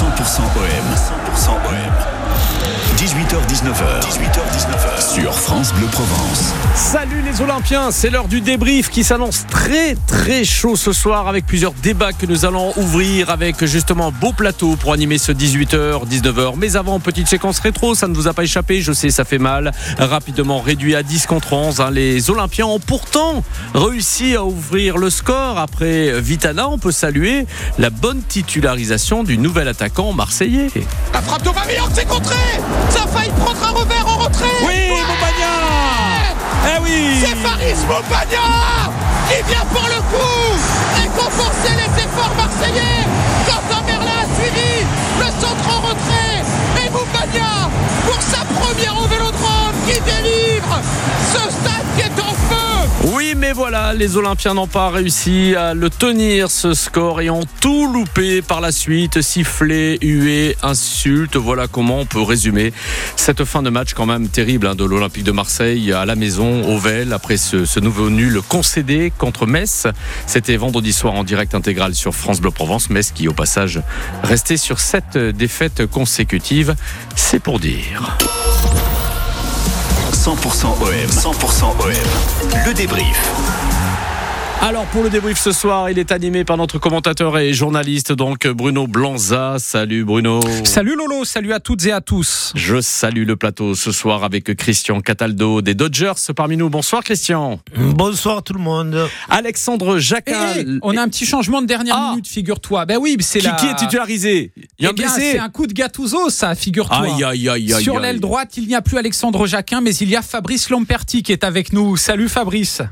100% OM. 100% OM. 18h19h. 18h19h. Sur France Bleu Provence. Salut les Olympiens, c'est l'heure du débrief qui s'annonce très très chaud ce soir avec plusieurs débats que nous allons ouvrir avec justement beau plateau pour animer ce 18h, 19h. Mais avant, petite séquence rétro, ça ne vous a pas échappé, je sais, ça fait mal. Rapidement réduit à 10 contre 11. hein. Les Olympiens ont pourtant réussi à ouvrir le score. Après Vitana, on peut saluer la bonne titularisation du nouvel attaquant marseillais. La frappe de Mamillon, c'est contré. Ça a failli prendre un revers en retrait. Oui, Montagna Eh oui. C'est Faris Montagna qui vient pour le coup récompenser les efforts marseillais. Quand Merlin a suivi le centre en retrait. Et Montagna pour sa première au Vélodrome qui délivre ce stade qui est en Oui, mais voilà, les Olympiens n'ont pas réussi à le tenir ce score et ont tout loupé par la suite. Sifflets, huées, insultes. Voilà comment on peut résumer cette fin de match quand même terrible hein, de l'Olympique de Marseille à la maison, au Vel, après ce, ce nouveau nul concédé contre Metz. C'était vendredi soir en direct intégral sur France Bleu Provence. Metz qui, au passage, restait sur sept défaites consécutives. C'est pour dire. 100% OM. 100% OM. Le débrief. Alors pour le débrief ce soir, il est animé par notre commentateur et journaliste donc Bruno Blanza. Salut Bruno. Salut Lolo, salut à toutes et à tous. Je salue le plateau ce soir avec Christian Cataldo des Dodgers parmi nous. Bonsoir Christian. Bonsoir tout le monde. Alexandre Jacquin. Eh, on a un petit changement de dernière Ah. minute, figure-toi. Ben oui, c'est qui, la... qui est titularisé? Il y a un Eh bien, c'est un coup de Gattuso, ça, figure-toi. Aïe aïe aïe aïe. Sur l'aile droite, il n'y a plus Alexandre Jacquin, mais il y a Fabrice Lamperti qui est avec nous. Salut Fabrice.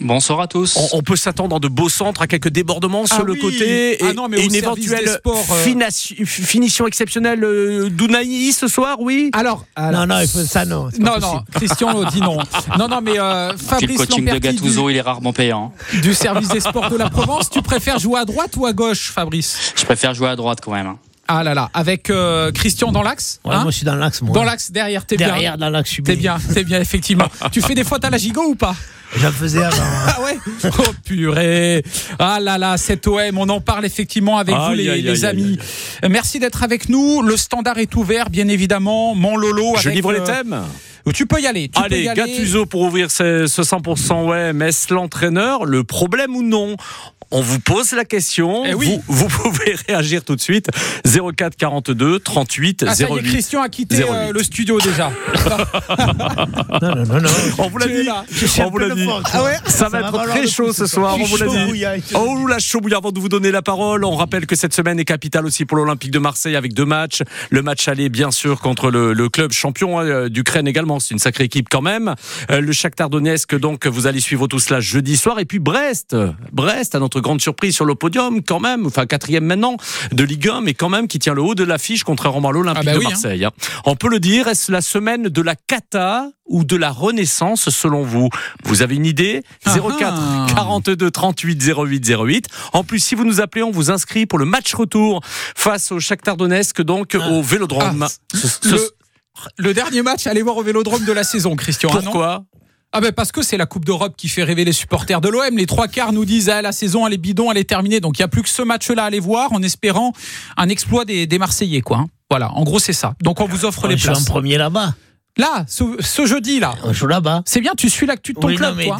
Bonsoir à tous. On, on peut s'attendre de beaux centres à quelques débordements sur Ah le oui. côté et, Ah non, mais et une éventuelle sports, euh, finition exceptionnelle euh, d'Ounaï ce soir, oui? Alors, Non, non, il faut ça, non. non, non. Christian dit non. Non, non, mais euh, Puis le Fabrice coaching de Gattuso, il est rarement payant. du, service des sports de la Provence, tu préfères jouer à droite ou à gauche, Fabrice? Je préfère jouer à droite quand même. hein. Ah là là, avec euh, Christian dans l'axe Ouais, hein? moi, je suis dans l'axe, moi. Dans l'axe, derrière, t'es bien. Derrière, dans l'axe, je suis T'es bien, t'es bien, effectivement. tu fais des fautes à la gigot ou pas? J'en faisais avant. Ah ouais Oh purée Ah là là, cet OM, on en parle effectivement avec vous les, amis. Merci d'être avec nous. Le standard est ouvert, bien évidemment. Mon Lolo. Je avec, livre les euh, thèmes Tu peux y aller. Tu peux Allez, y aller. Gattuso pour ouvrir ce, ce 100% ouais, est-ce l'entraîneur Le problème ou non? On vous pose la question. Eh oui. vous, vous pouvez réagir tout de suite. 04 42 38 Ah, ça y est, 08. Christian a quitté 08. euh, le studio déjà. Non, non, non, non. On vous l'a dit. On vous l'a dit. fort, Ah ouais Ça, va être très chaud ce soir, on vous l'a dit. Oh la chaud avant de vous donner la parole. On rappelle que cette semaine est capitale aussi pour l'Olympique de Marseille avec deux matchs. Le match aller bien sûr contre le, le club champion euh, d'Ukraine également. C'est une sacrée équipe quand même. Euh, le Shakhtar Donetsk donc vous allez suivre tout cela jeudi soir. Et puis Brest, Brest à notre grande surprise sur le podium quand même. Enfin quatrième maintenant de Ligue 1 mais quand même qui tient le haut de l'affiche contrairement à l'Olympique Ah bah de oui, hein. Marseille. hein. On peut le dire. Est-ce la semaine de la cata ou de la renaissance selon vous? Vous avez une idée? Ah 04 ah. 42 38 08 08. En plus, si vous nous appelez, on vous inscrit pour le match retour face au Shakhtar Donetsk, donc au Vélodrome. Ah, Ce- ce- Le, le dernier match, allez voir au Vélodrome de la saison, Christian. ah Pourquoi Ah ben parce que c'est la Coupe d'Europe qui fait rêver les supporters de l'OM. Les trois quarts nous disent ah, la saison elle est bidon, elle est terminée. Donc il n'y a plus que ce match-là à aller voir en espérant un exploit des, des Marseillais. quoi. hein. Voilà, en gros c'est ça. Donc on vous offre On les joue en places. premier là-bas. Là, ce, ce jeudi là. On joue là-bas. C'est bien, tu suis l'actu de ton Oui, club. non,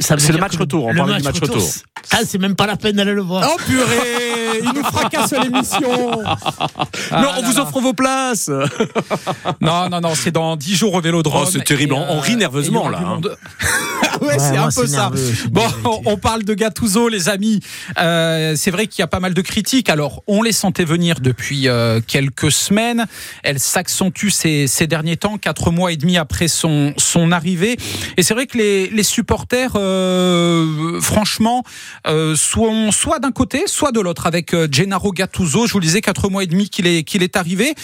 C'est le match retour, on le parlait du match retour. Ah, c'est même pas la peine d'aller le voir. Oh purée, il nous fracasse l'émission. Non, Ah on là vous là. offre vos places. Non, non, non, c'est dans 10 jours au Vélodrome. Oh, c'est terrible, on rit nerveusement, là, hein. ouais, Ouais, c'est un peu ça. nerveux, je Bon, on, on parle de Gattuso, les amis. Euh, c'est vrai qu'il y a pas mal de critiques. Alors, on les sentait venir depuis euh, quelques semaines. Elles s'accentuent ces, ces derniers temps, quatre mois et demi après son, son arrivée. Et c'est vrai que les, les supporters, euh, franchement, euh, sont soit d'un côté, soit de l'autre. Avec euh, Gennaro Gattuso, je vous le disais, quatre mois et demi qu'il est, qu'il est arrivé.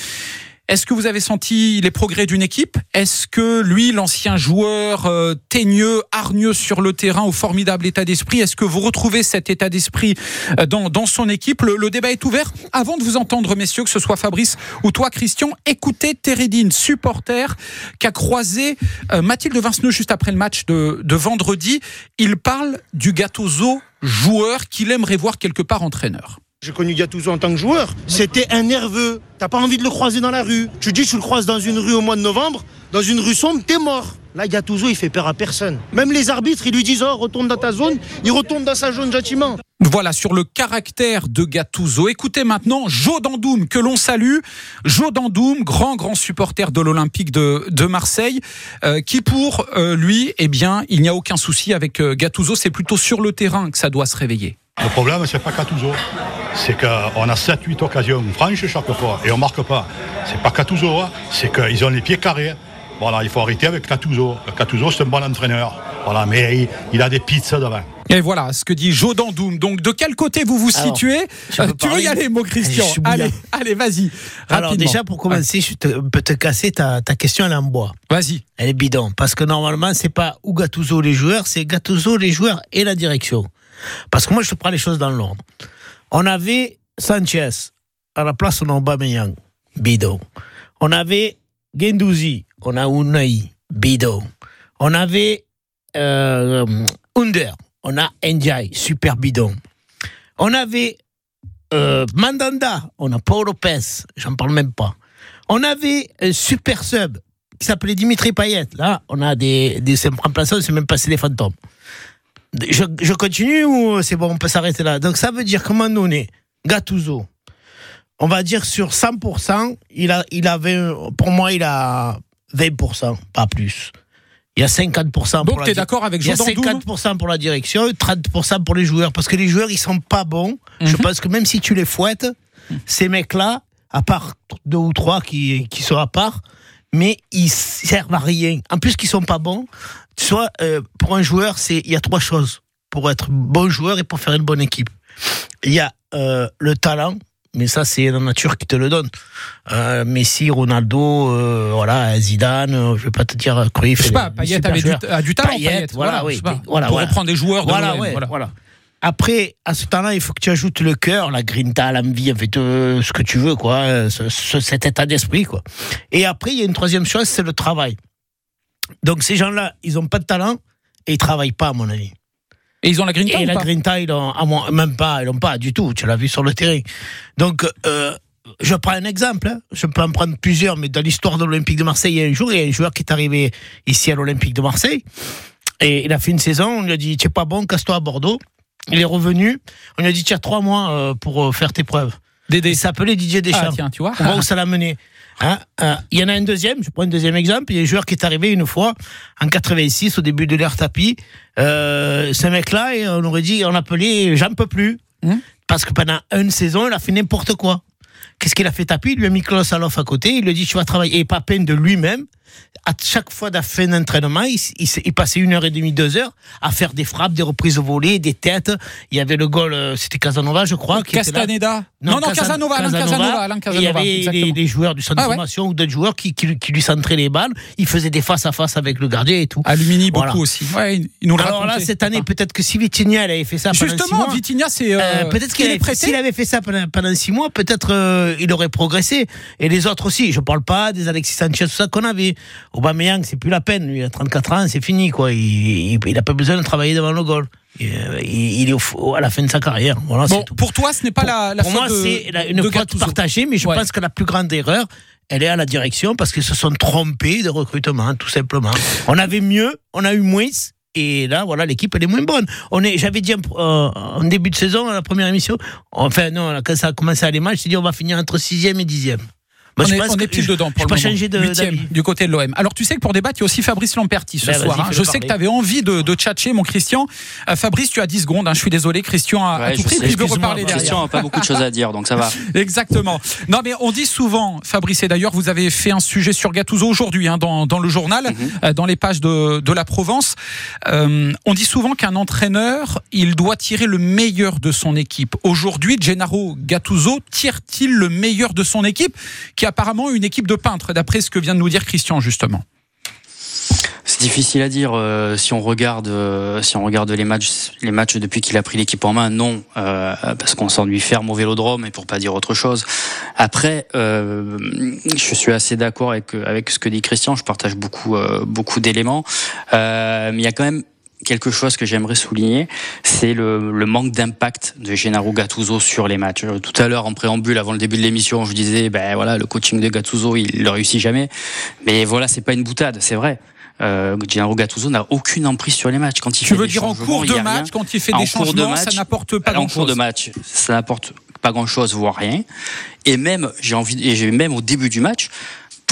Est-ce que vous avez senti les progrès d'une équipe? Est-ce que lui, l'ancien joueur euh, teigneux, hargneux sur le terrain, au formidable état d'esprit, est-ce que vous retrouvez cet état d'esprit euh, dans, dans son équipe? Le, débat est ouvert. Avant de vous entendre, messieurs, que ce soit Fabrice ou toi, Christian, écoutez Teredine, supporter, qui a croisé euh, Mathilde Vinceneux juste après le match de, de vendredi. Il parle du Gattuso joueur qu'il aimerait voir quelque part entraîneur. J'ai connu Gattuso en tant que joueur. C'était un nerveux. T'as pas envie de le croiser dans la rue. Tu dis, tu le croises dans une rue au mois de novembre, dans une rue sombre, t'es mort. Là, Gattuso, il fait peur à personne. Même les arbitres, ils lui disent, oh, retourne dans ta zone. Il retourne dans sa zone gentiment. Voilà sur le caractère de Gattuso. Écoutez maintenant Joe Dandoum, que l'on salue. Joe Dandoum, grand, grand supporter de l'Olympique de, Marseille, euh, qui pour euh, lui, eh bien, il n'y a aucun souci avec euh. C'est plutôt sur le terrain que ça doit se réveiller. Le problème, c'est pas Gattuso. C'est qu'on a 7-8 occasions franches chaque fois et on marque pas. C'est pas Gattuso, hein. c'est qu'ils ont les pieds carrés. Voilà, il faut arrêter avec Gattuso. Gattuso, c'est un bon entraîneur. Voilà, mais il, il a des pizzas devant. Et voilà ce que dit Joe Dandoum. Donc, de quel côté vous vous situez Euh, Tu veux y aller, mon Christian. Allez, allez, vas-y. Alors déjà, pour commencer, je te- peux te casser ta, ta question, elle est en bois. Vas-y. Elle est bidon. Parce que normalement, c'est pas ou Gattuso les joueurs, c'est Gattuso les joueurs et la direction. Parce que moi, je te prends les choses dans l'ordre. On avait Sanchez. À la place, on Aubameyang. Bidon. On avait Gendouzi. On a Unai. Bidon. On avait euh, Under. On a Ndiaye. Super bidon. On avait euh, Mandanda. On a Paul Lopez. J'en parle même pas. On avait un super sub qui s'appelait Dimitri Payet. Là, on a des, des remplaçants, c'est même passé des fantômes. Je, je continue ou c'est bon, on peut s'arrêter là? Donc ça veut dire qu'à un moment donné, Gattuso, on va dire sur 100%, il, a, il avait, pour moi, il a 20%, pas plus. Il y a 50% pour Donc, la tu es di- d'accord avec il y a Joe Dandoum 50% pour la direction et 30% pour les joueurs. Parce que les joueurs, ils sont pas bons. Je Mhm. pense que même si tu les fouettes, ces mecs-là, à part deux ou trois qui, qui sont à part, mais ils servent à rien. En plus qu'ils sont pas bons, soit euh, pour un joueur, c'est il y a trois choses pour être bon joueur et pour faire une bonne équipe. Il y a euh, le talent, mais ça c'est la nature qui te le donne. Euh, Messi, Ronaldo, euh, voilà, Zidane, euh, je vais pas te dire Cruyff. Je sais pas, Payet avait du, a du talent. Payet, Payet, voilà, oui, sais pas. voilà, Pour voilà. reprendre des joueurs de Voilà, ouais, voilà. voilà. Après, à ce temps-là, il faut que tu ajoutes le cœur, la grinta, l'envie, en fait, ce que tu veux, quoi, ce- ce- cet état d'esprit, quoi. Et après, il y a une troisième chose, c'est le travail. Donc, ces gens-là, ils ont pas de talent et ils travaillent pas, à mon avis. Et ils ont la green Et la grinta, ils l'ont, même pas, ils l'ont pas du tout. Tu l'as vu sur le terrain. Donc, euh, je prends un exemple. hein. Je peux en prendre plusieurs, mais dans l'histoire de l'Olympique de Marseille, il y a un jour, il y a un joueur qui est arrivé ici à l'Olympique de Marseille. Et il a fait une saison. On lui a dit, tu es pas bon, casse-toi à Bordeaux. Il est revenu. On lui a dit, as trois mois euh, pour euh, faire tes preuves. Dédé. Il s'appelait Didier Deschamps. Ah, tiens, tu vois. On voit où ça l'a mené. Hein, euh, Il y en a un deuxième, je prends un deuxième exemple. Il y a un joueur qui est arrivé une fois, en 86, au début de l'ère tapis. Euh, ce mec-là, on aurait dit, on l'appelait J'en peux plus. Hum. Parce que pendant une saison, il a fait n'importe quoi. Qu'est-ce qu'il a fait tapis Il lui a mis Klaus Alof à côté. Il lui a dit Tu vas travailler. Et pas peine de lui-même. À chaque fois de la fin d'entraînement, il, il, il passait une heure et demie, deux heures à faire des frappes, des reprises au volet, des têtes. Il y avait le goal, euh, c'était Casanova, je crois. Qui là. Castaneda. Non, non, Casan- Casanova, Casanova. Il y avait des, joueurs du centre Ah de formation ou d'autres joueurs qui, qui, qui lui centraient les balles. Il faisait des face à face avec le gardien et tout. Alumini, beaucoup Voilà. aussi. Ouais, il nous Alors là, racontait. cette année, peut-être que si Vitinha avait fait ça pendant six Justement, mois, Vitinha, c'est. euh, euh, peut-être qu'il prêté. s'il avait fait ça pendant, pendant six mois, peut-être euh, il aurait progressé. Et les autres aussi. Je parle pas des Alexis Sanchez, tout ça qu'on avait. Aubameyang, c'est plus la peine. Lui, il a 34 ans, c'est fini, quoi. Il, il, il a pas besoin de travailler devant le goal. Il, est au- à la fin de sa carrière. Voilà, Bon, tout. pour toi, ce n'est pas Pour- la, la pour faute moi, de, c'est la- une de faute partagée, mais je Ouais. pense que la plus grande erreur, elle est à la direction parce qu'ils se sont trompés de recrutement, tout simplement. On avait mieux, on a eu moins. Et là, voilà, l'équipe, elle est moins bonne. On est, j'avais dit euh, en début de saison, à la première émission, enfin, non, quand ça a commencé à aller mal, j'ai dit, on va finir entre 6e et 10e. Moi, on je est, pense on que est pile je- dedans pour je le pas moment. de Huitième d'avis. du côté de l'OM. Alors tu sais que pour débattre, il y a aussi Fabrice Lamperti ce Ben, soir. hein. Je sais que tu avais envie de, de tchatcher, mon Christian. Euh, Fabrice, tu as 10 secondes. hein. Je suis désolé, Christian a, a Ouais, tout je pris. Puis je reparler derrière. Christian n'a pas beaucoup de choses à dire, donc ça va. Exactement. Non, mais on dit souvent, Fabrice, et d'ailleurs, vous avez fait un sujet sur Gattuso aujourd'hui hein, dans, dans le journal, Mhm. euh, dans les pages de, de la Provence. Euh, on dit souvent qu'un entraîneur, il doit tirer le meilleur de son équipe. Aujourd'hui, Gennaro Gattuso tire-t-il le meilleur de son équipe, apparemment une équipe de peintres, d'après ce que vient de nous dire Christian, justement C'est difficile à dire euh, si on regarde euh, si on regarde les matchs les matchs depuis qu'il a pris l'équipe en main non euh, parce qu'on s'ennuie ferme au Vélodrome et pour pas dire autre chose. Après je suis assez d'accord avec avec ce que dit Christian, je partage beaucoup beaucoup d'éléments mais il y a quand même quelque chose que j'aimerais souligner, c'est le, le, manque d'impact de Gennaro Gattuso sur les matchs. Tout à l'heure, en préambule, avant le début de l'émission, je disais, ben voilà, le coaching de Gattuso, il ne réussit jamais. Mais voilà, c'est pas une boutade, c'est vrai. Euh, Gennaro Gattuso n'a aucune emprise sur les matchs. Quand il tu fait veux des dire en cours de match, quand il fait des changements, match, ça n'apporte pas grand-chose. En cours de match, ça n'apporte pas grand-chose, voire rien. Et même, j'ai envie, et même au début du match,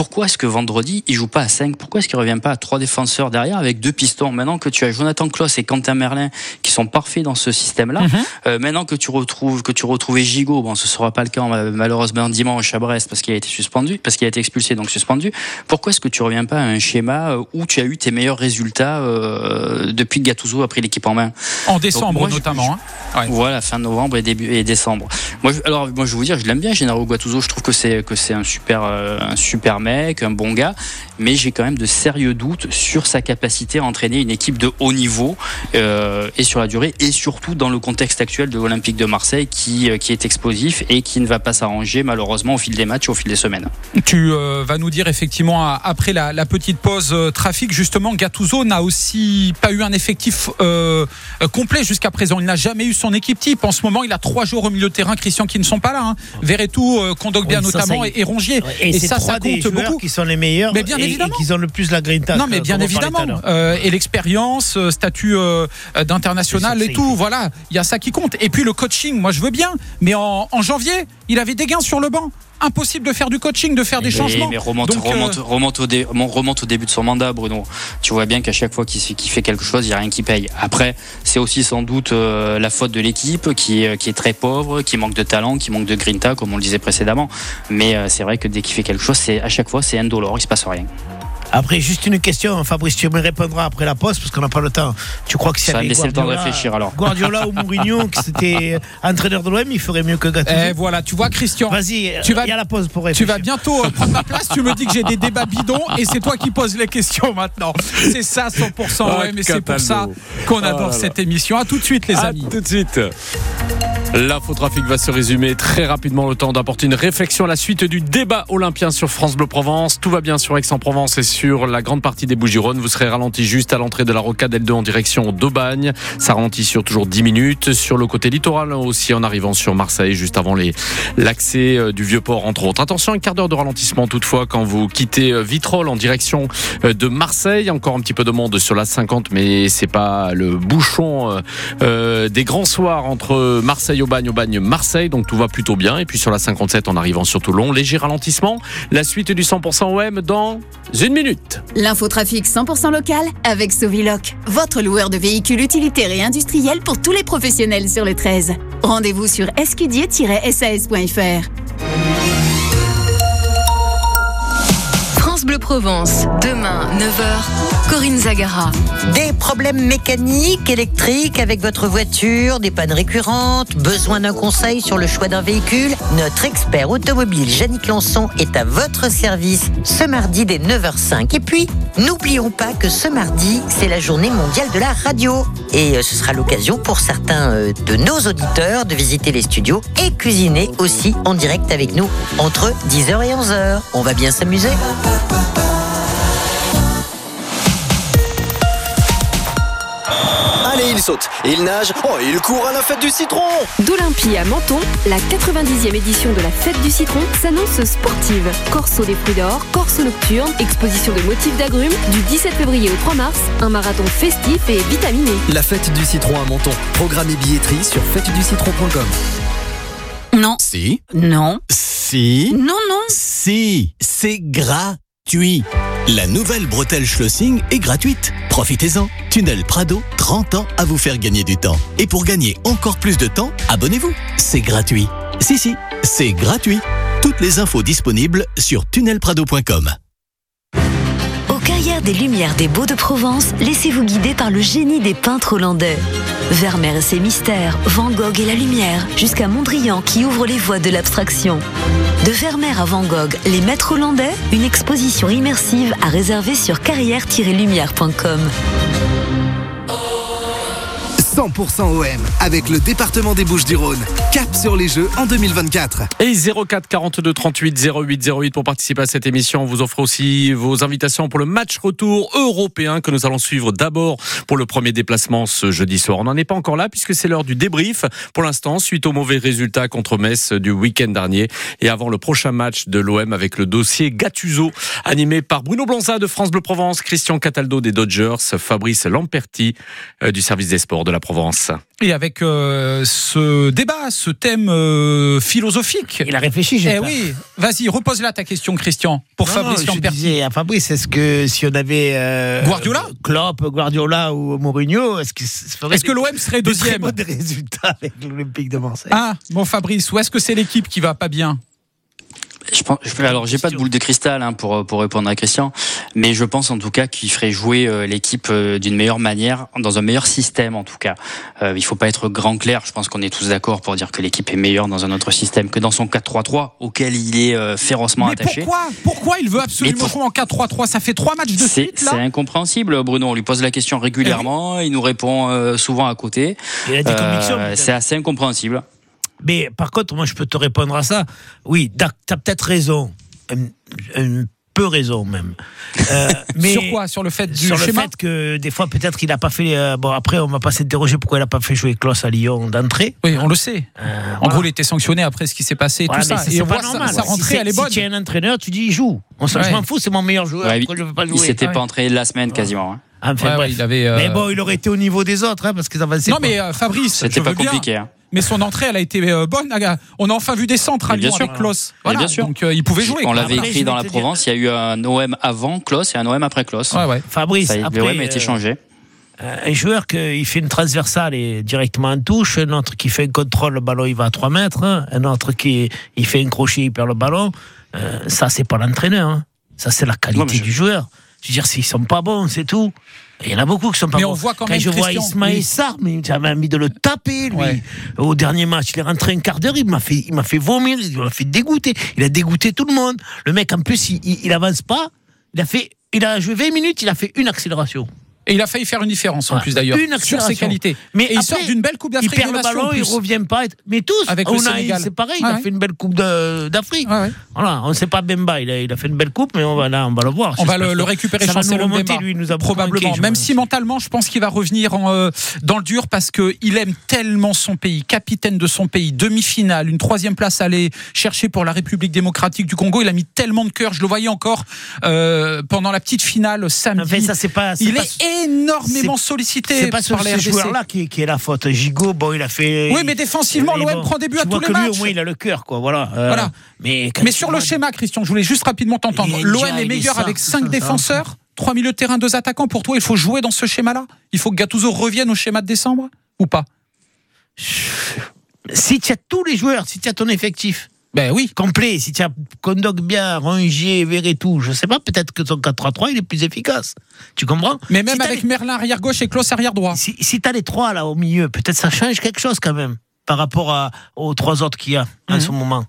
pourquoi est-ce que vendredi, il joue pas à 5 Pourquoi est-ce qu'il revient pas à trois défenseurs derrière avec deux pistons Maintenant que tu as Jonathan Kloss et Quentin Merlin qui sont parfaits dans ce système-là, Mhm. euh, maintenant que tu retrouves que tu retrouves Gigot, bon, ce sera pas le cas malheureusement dimanche à Brest parce qu'il a été suspendu, parce qu'il a été expulsé donc suspendu. Pourquoi est-ce que tu reviens pas à un schéma euh, où tu as eu tes meilleurs résultats euh, depuis que Gattuso a pris l'équipe en main? En décembre moi, je- notamment. hein. Ouais. Voilà, fin novembre et début et décembre. Moi, je, alors moi je vais vous dire, je l'aime bien, Gennaro Gattuso. Je trouve que c'est que c'est un super euh, un super mec, un bon gars, mais j'ai quand même de sérieux doutes sur sa capacité à entraîner une équipe de haut niveau euh, et sur la durée, et surtout dans le contexte actuel de l'Olympique de Marseille qui euh, qui est explosif et qui ne va pas s'arranger malheureusement au fil des matchs, au fil des semaines. Tu euh, vas nous dire effectivement après la, la petite pause euh, trafic justement Gattuso n'a aussi pas eu un effectif complet jusqu'à présent. Il n'a jamais eu son équipe type. En ce moment, il a trois joueurs au milieu de terrain, Christian, qui ne sont pas là. Hein. Verretou, euh, Kondogbia Oui, notamment ça, et, et Rongier. Et, c'est ça, ça compte joueurs beaucoup. qui sont les meilleurs Mais bien et, évidemment. et qui ont le plus la grinta. Non, mais bien évidemment. Euh, et l'expérience, euh, statut euh, d'international et tout. Voilà, il y a ça qui compte. Et puis le coaching, moi je veux bien. Mais en, en janvier, il avait des gains sur le banc. Impossible de faire du coaching, de faire des Mais- changements. Mais remonte, Donc, euh, remonte, remonte, au dé- mon- remonte au début de son mandat, Bruno. Tu vois bien qu'à chaque fois qu'il fait, quelque chose, il n'y a rien qui paye. Après, c'est aussi sans doute euh, la faute de l'équipe qui, est- qui est très pauvre, qui manque de talent, qui manque de grinta, comme on le disait précédemment. Mais euh, c'est vrai que dès qu'il fait quelque chose, à chaque fois c'est indolore, il se passe rien. Après, juste une question, Fabrice, tu me répondras après la pause parce qu'on n'a pas le temps. Tu crois que si Ça laisser le temps de Guardiola- réfléchir, alors. Guardiola ou Mourinho, qui c'était entraîneur de l'OM, il ferait mieux que Gattuso. eh, voilà, tu vois, Christian. Vas-y, tu vas- il y a la pause pour Tu réfléchir. vas bientôt euh, prendre ma place. Tu me dis que j'ai des débats bidons et c'est toi qui poses les questions maintenant. C'est ça 100% Ah, ouais, mais c'est pour ça qu'on Ah adore cette émission. À tout de suite les À amis. tout de suite. L'infotrafic va se résumer très rapidement le temps d'apporter une réflexion à la suite du débat olympien sur France Bleu Provence. Tout va bien sur Aix-en-Provence et sur la grande partie des Bouches-du-Rhône. Vous serez ralenti juste à l'entrée de la rocade L2 en direction d'Aubagne. Ça ralentit sur toujours 10 minutes. Sur le côté littoral aussi en arrivant sur Marseille juste avant l'accès euh, du Vieux-Port entre autres. Attention, un quart d'heure de ralentissement toutefois quand vous quittez euh, Vitrolles en direction euh, de Marseille. Encore un petit peu de monde sur la 50 mais c'est pas le bouchon des grands soirs entre Marseille, Aubagne, Aubagne, Marseille. Donc tout va plutôt bien. Et puis sur la 57 en arrivant sur Toulon, léger ralentissement. La suite du 100% OM dans une minute. L'infotrafic 100% local avec Soviloc, votre loueur de véhicules utilitaires et industriels pour tous les professionnels sur le 13. Rendez-vous sur escudier-sas.fr. France Bleu Provence, demain 9h, Corinne Zagara. Des problèmes mécaniques, électriques avec votre voiture, des pannes récurrentes, besoin d'un conseil sur le choix d'un véhicule Notre expert automobile Yannick Lançon est à votre service ce mardi dès 9h05. Et puis, n'oublions pas que ce mardi, c'est la journée mondiale de la radio. Et euh, ce sera l'occasion pour certains euh, de nos auditeurs de visiter les studios et cuisiner aussi en direct avec nous entre 10h et 11h. On va bien s'amuser. Allez, il saute, il nage, oh, il court à la fête du citron D'Olympie à Menton, la 90e édition de la Fête du Citron s'annonce sportive. Corso des fruits d'or, corso nocturne, exposition de motifs d'agrumes, du 17 février au 3 mars, un marathon festif et vitaminé. La fête du citron à Menton. Programme et billetterie sur fêteducitron.com. Non. Si. Non. Si. Non, non. Si. C'est La nouvelle bretelle Schlossing est gratuite. Profitez-en. Tunnel Prado, 30 ans à vous faire gagner du temps. Et pour gagner encore plus de temps, abonnez-vous. C'est gratuit. Si, si, c'est gratuit. Toutes les infos disponibles sur tunnelprado.com. Aux carrières des Lumières des Beaux de Provence, laissez-vous guider par le génie des peintres hollandais. Vermeer et ses mystères, Van Gogh et la lumière, jusqu'à Mondrian qui ouvre les voies de l'abstraction. De Vermeer à Van Gogh, les maîtres hollandais, une exposition immersive à réserver sur carrière-lumière.com. 100% OM avec le département des Bouches-du-Rhône. Sur les Jeux en 2024. Et 04 42 38 08 08 pour participer à cette émission. On vous offre aussi vos invitations pour le match retour européen que nous allons suivre d'abord pour le premier déplacement ce jeudi soir. On n'en est pas encore là puisque c'est l'heure du débrief pour l'instant suite au mauvais résultat contre Metz du week-end dernier et avant le prochain match de l'OM avec le dossier Gattuso animé par Bruno Blanza de France Bleu Provence, Christian Cataldo des Dodgers, Fabrice Lamperti euh, du service des sports de la Provence. Et avec euh, ce débat, ce thème euh, philosophique. Il a réfléchi, j'ai Eh oui, vas-y, repose là ta question, Christian, pour Non, Fabrice non, je Lamperti. disais à Fabrice, est-ce que si on avait euh, Guardiola Klopp, Guardiola ou Mourinho, est-ce que ce ferait Est-ce que l'OM serait des très deuxième bons résultats avec l'Olympique de Marseille? Ah, bon Fabrice, ou est-ce que c'est l'équipe qui va pas bien? Je pense, je- alors j'ai pas de boule de cristal hein, pour pour répondre à Christian, mais je pense en tout cas qu'il ferait jouer euh, l'équipe euh, d'une meilleure manière, dans un meilleur système en tout cas. Euh, il faut pas être grand clair. Je pense qu'on est tous d'accord pour dire que l'équipe est meilleure dans un autre système que dans son 4-3-3 auquel il est euh, férocement Mais attaché. pourquoi Pourquoi il veut absolument pour- jouer en 4-3-3 Ça fait trois matchs de suite c'est incompréhensible, Bruno. On lui pose la question régulièrement, il nous répond euh, souvent à côté. Il a des Euh, c'est assez incompréhensible. Mais par contre, moi, je peux te répondre à ça. Oui, tu as peut-être raison. Un, un peu raison, même. Euh, mais Sur quoi? Sur le fait du sur le schéma? fait que des fois, peut-être qu'il n'a pas fait. euh, bon, après, on va pas s'interroger pourquoi il n'a pas fait jouer Klaus à Lyon d'entrée. Oui, on le sait. Euh, En gros, il était sanctionné après ce qui s'est passé et Voilà, tout mais ça. c'est- Et on pas voit normal. sa Si rentrée, c'est- elle est si bonne. tu es un entraîneur, tu dis il joue. On s'en- Ouais. Je m'en fous, c'est mon meilleur joueur. Ouais, pourquoi je veux pas il jouer s'était ouais. pas entraîné la semaine quasiment. hein. Enfin, Ouais, ouais, bref. il avait, euh, Mais bon, il aurait été au niveau des autres, hein, parce qu'ils avançaient Non, pas. mais euh, Fabrice, C'était je pas veux bien. compliqué. hein. Mais son entrée, elle a été euh, bonne. On a enfin vu des centres à Lyon sûr. avec Voilà, bien sûr. Donc euh, il pouvait jouer. On l'avait écrit dans la Provence, il y a eu un OM avant Klaus et un OM après. Ouais, ouais. Fabrice, Ça, après, le OM a été euh, changé. Euh, un joueur qui fait une transversale et directement en touche, un autre qui fait un contrôle, le ballon il va à 3 mètres, hein, un autre qui il fait un crochet, il perd le ballon, euh, ça c'est pas l'entraîneur, hein. ça c'est la qualité Non, mais je- du joueur. Je veux dire, s'ils sont pas bons, c'est tout. Il y en a beaucoup qui sont pas Mais bons. on voit quand même, je vois Christian, Ismaël oui. Sarr, mais j'avais envie de le taper, lui. Ouais. Au dernier match, il est rentré un quart d'heure, il m'a fait, il m'a fait vomir, il m'a fait dégoûter. Il a dégoûté tout le monde. Le mec, en plus, il, il, il avance pas. Il a fait, il a joué 20 minutes, il a fait une accélération. Et il a failli faire une différence en plus d'ailleurs sur ses qualités. Mais et il sort d'une belle Coupe Il d'Afrique perd des le ballon, il revient pas. Mais tous, Avec c'est pareil, il a ouais. fait une belle Coupe d'Afrique. Ouais, ouais. Voilà, on ne sait pas Bemba, il a, il a fait une belle coupe, mais on va, là, on va le voir. On va le, le récupérer ça va nous remonter, lui, il nous a probablement. manqué, Même si mentalement, je pense qu'il va revenir en, euh, dans le dur parce que il aime tellement son pays, capitaine de son pays, demi-finale, une troisième place à aller chercher pour la République démocratique du Congo. Il a mis tellement de cœur. Je le voyais encore euh, pendant la petite finale samedi. Ça, c'est pas. il pas- est énormément sollicité C'est pas par les joueur-là qui, qui est la faute. Gigot, bon, il a fait. Oui, mais défensivement, l'OM prend des buts à tous les que lui, matchs. au moins, il a le cœur, quoi. Voilà. Euh, Voilà. Mais, Mais sur le schéma, Christian, je voulais juste rapidement t'entendre. L'OM est il est meilleur avec ça, 5 ça. défenseurs, 3 milieux de terrain, 2 attaquants. Pour toi, il faut jouer dans ce schéma-là? Il faut que Gattuso revienne au schéma de décembre? Ou pas? Si tu as tous les joueurs, si tu as ton effectif Ben oui. complet, si tu as Kondogbia, Rongier, Verretou, je sais pas, peut-être que ton 4-3-3, il est plus efficace. Tu comprends? Mais même Si avec les- Merlin arrière gauche et Klaus arrière droit. Si, si tu as les trois là au milieu, peut-être ça change quelque chose quand même par rapport à- aux trois autres qu'il y a en Mhm. ce moment.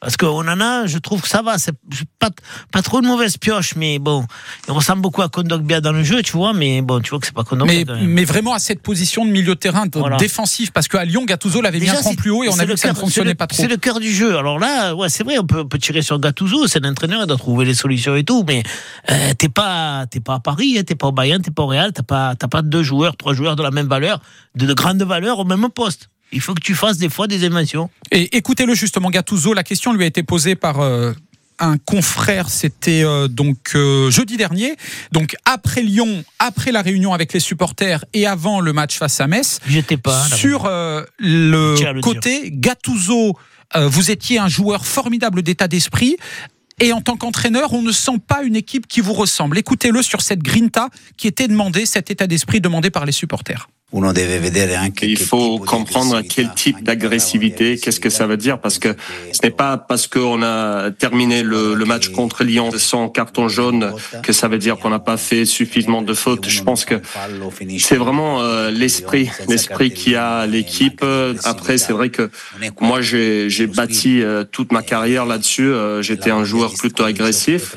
Parce qu'on en a, je trouve que ça va. C'est pas, pas trop de mauvaise pioche, mais bon, il ressemble beaucoup à Kondogbia dans le jeu, tu vois, mais bon, tu vois que c'est pas Kondogbia Mais, mais vraiment à cette position de milieu de terrain de- Voilà. défensif, parce qu'à Lyon, Gattuso l'avait cran c'est- plus haut et on a vu que ça ne fonctionnait le- pas trop. C'est le cœur du jeu. Alors là, ouais, c'est vrai, on peut, on peut tirer sur Gattuso, c'est l'entraîneur, il doit trouver les solutions et tout, mais euh, t'es pas, t'es pas à Paris, hein, t'es pas au Bayern, t'es pas au Real, t'as pas, t'as pas deux joueurs, trois joueurs de la même valeur, de, de grande valeur au même poste. Il faut que tu fasses des fois des inventions. Et écoutez-le justement, Gattuso, la question lui a été posée par euh, un confrère, c'était euh, donc euh, jeudi dernier, donc après Lyon, après la réunion avec les supporters et avant le match face à Metz. J'étais pas. Sur euh, le le côté, Gattuso, euh, vous étiez un joueur formidable d'état d'esprit. Et en tant qu'entraîneur, on ne sent pas une équipe qui vous ressemble. Écoutez-le sur cette grinta qui était demandée, cet état d'esprit demandé par les supporters. Il faut comprendre quel type d'agressivité, qu'est-ce que ça veut dire, parce que ce n'est pas parce qu'on a terminé le, le match contre Lyon sans carton jaune que ça veut dire qu'on n'a pas fait suffisamment de fautes. Je pense que c'est vraiment euh, l'esprit, l'esprit qui a l'équipe. Après, c'est vrai que moi, j'ai bâti euh, toute ma carrière là-dessus. Euh, J'étais un joueur plutôt agressif.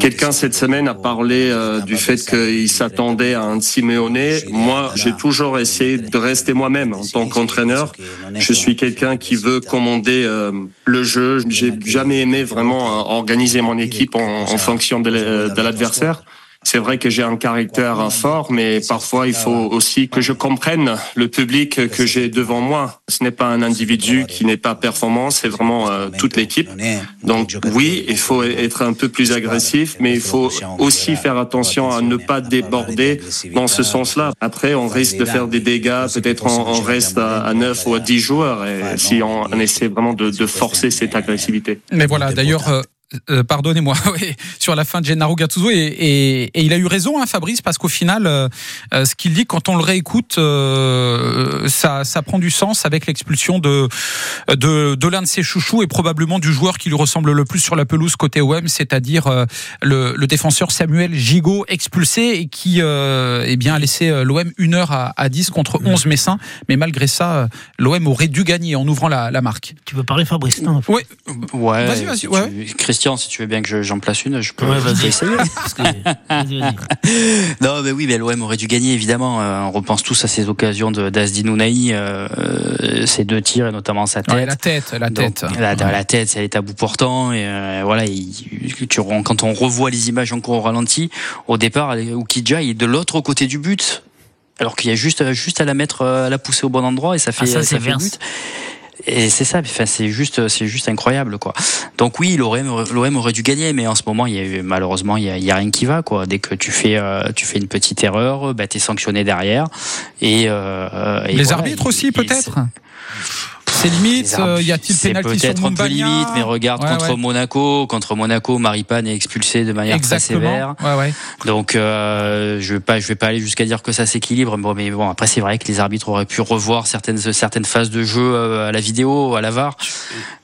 Quelqu'un cette semaine a parlé du fait qu'il s'attendait à un Simeone. Moi, j'ai toujours essayé de rester moi-même en tant qu'entraîneur. Je suis quelqu'un qui veut commander euh, le jeu. J'ai jamais aimé vraiment euh, organiser mon équipe en, fonction de l'adversaire. C'est vrai que j'ai un caractère fort, mais parfois il faut aussi que je comprenne le public que j'ai devant moi. Ce n'est pas un individu qui n'est pas performant, c'est vraiment euh, toute l'équipe. Donc oui, il faut être un peu plus agressif, mais il faut aussi faire attention à ne pas déborder dans ce sens-là. Après, on risque de faire des dégâts, peut-être on, on reste à, à 9 ou à 10 joueurs, et si on, on essaie vraiment de, de forcer cette agressivité. Mais voilà, d'ailleurs. euh, euh, pardonnez-moi, oui, sur la fin de Gennaro Gattuso et, et- et il a eu raison, hein, Fabrice, parce qu'au final, euh, euh, ce qu'il dit quand on le réécoute, euh, ça, ça prend du sens avec l'expulsion de de, de l'un de ses chouchous et probablement du joueur qui lui ressemble le plus sur la pelouse côté OM, c'est-à-dire euh, le, le défenseur Samuel Gigot expulsé et qui euh, eh bien a laissé l'OM une heure à, à 10 contre 11 Messins, mais malgré ça, l'OM aurait dû gagner en ouvrant la, la marque. Tu veux parler, Fabrice Non. Oui. Ouais. Vas-y, vas-y, ouais. tu- Christian, si tu veux bien que je- j'en place une, je peux, Ouais, je. Non, mais oui, mais l'OM aurait dû gagner, évidemment. Euh, on repense tous à ces occasions d'Asdi Nounaï, euh, euh, ces deux tirs, et notamment sa tête. Ouais, la tête, la Donc, tête. la, la tête, elle est à bout portant. Et euh, voilà, il- tu, quand on revoit les images encore au ralenti, au départ, Oukidja est de l'autre côté du but. Alors qu'il y a juste, juste à la mettre, euh, à la pousser au bon endroit et ça fait, Ah, ça, c'est ça fait but. Et c'est ça, enfin, c'est juste, c'est juste incroyable, quoi. Donc oui, l'OM, aurait- l'OM aurait dû gagner, mais en ce moment, il y a eu, malheureusement, il y a, il y a rien qui va, quoi. Dès que tu fais, euh, tu fais une petite erreur, bah, t'es sanctionné derrière. Et, euh, et Les voilà, arbitres et- aussi, peut-être? C'est limite, les arbitres, euh, y a-t-il pénalty sur peut-être un peu Mumbagna limite, mais regarde Ouais, contre ouais. Monaco, contre Monaco, Maripane est expulsé de manière très sévère. Exactement. Ouais, ouais. Donc euh, je vais pas, je vais pas aller jusqu'à dire que ça s'équilibre. Bon, mais bon, après c'est vrai que les arbitres auraient pu revoir certaines certaines phases de jeu euh, à la vidéo, à la VAR.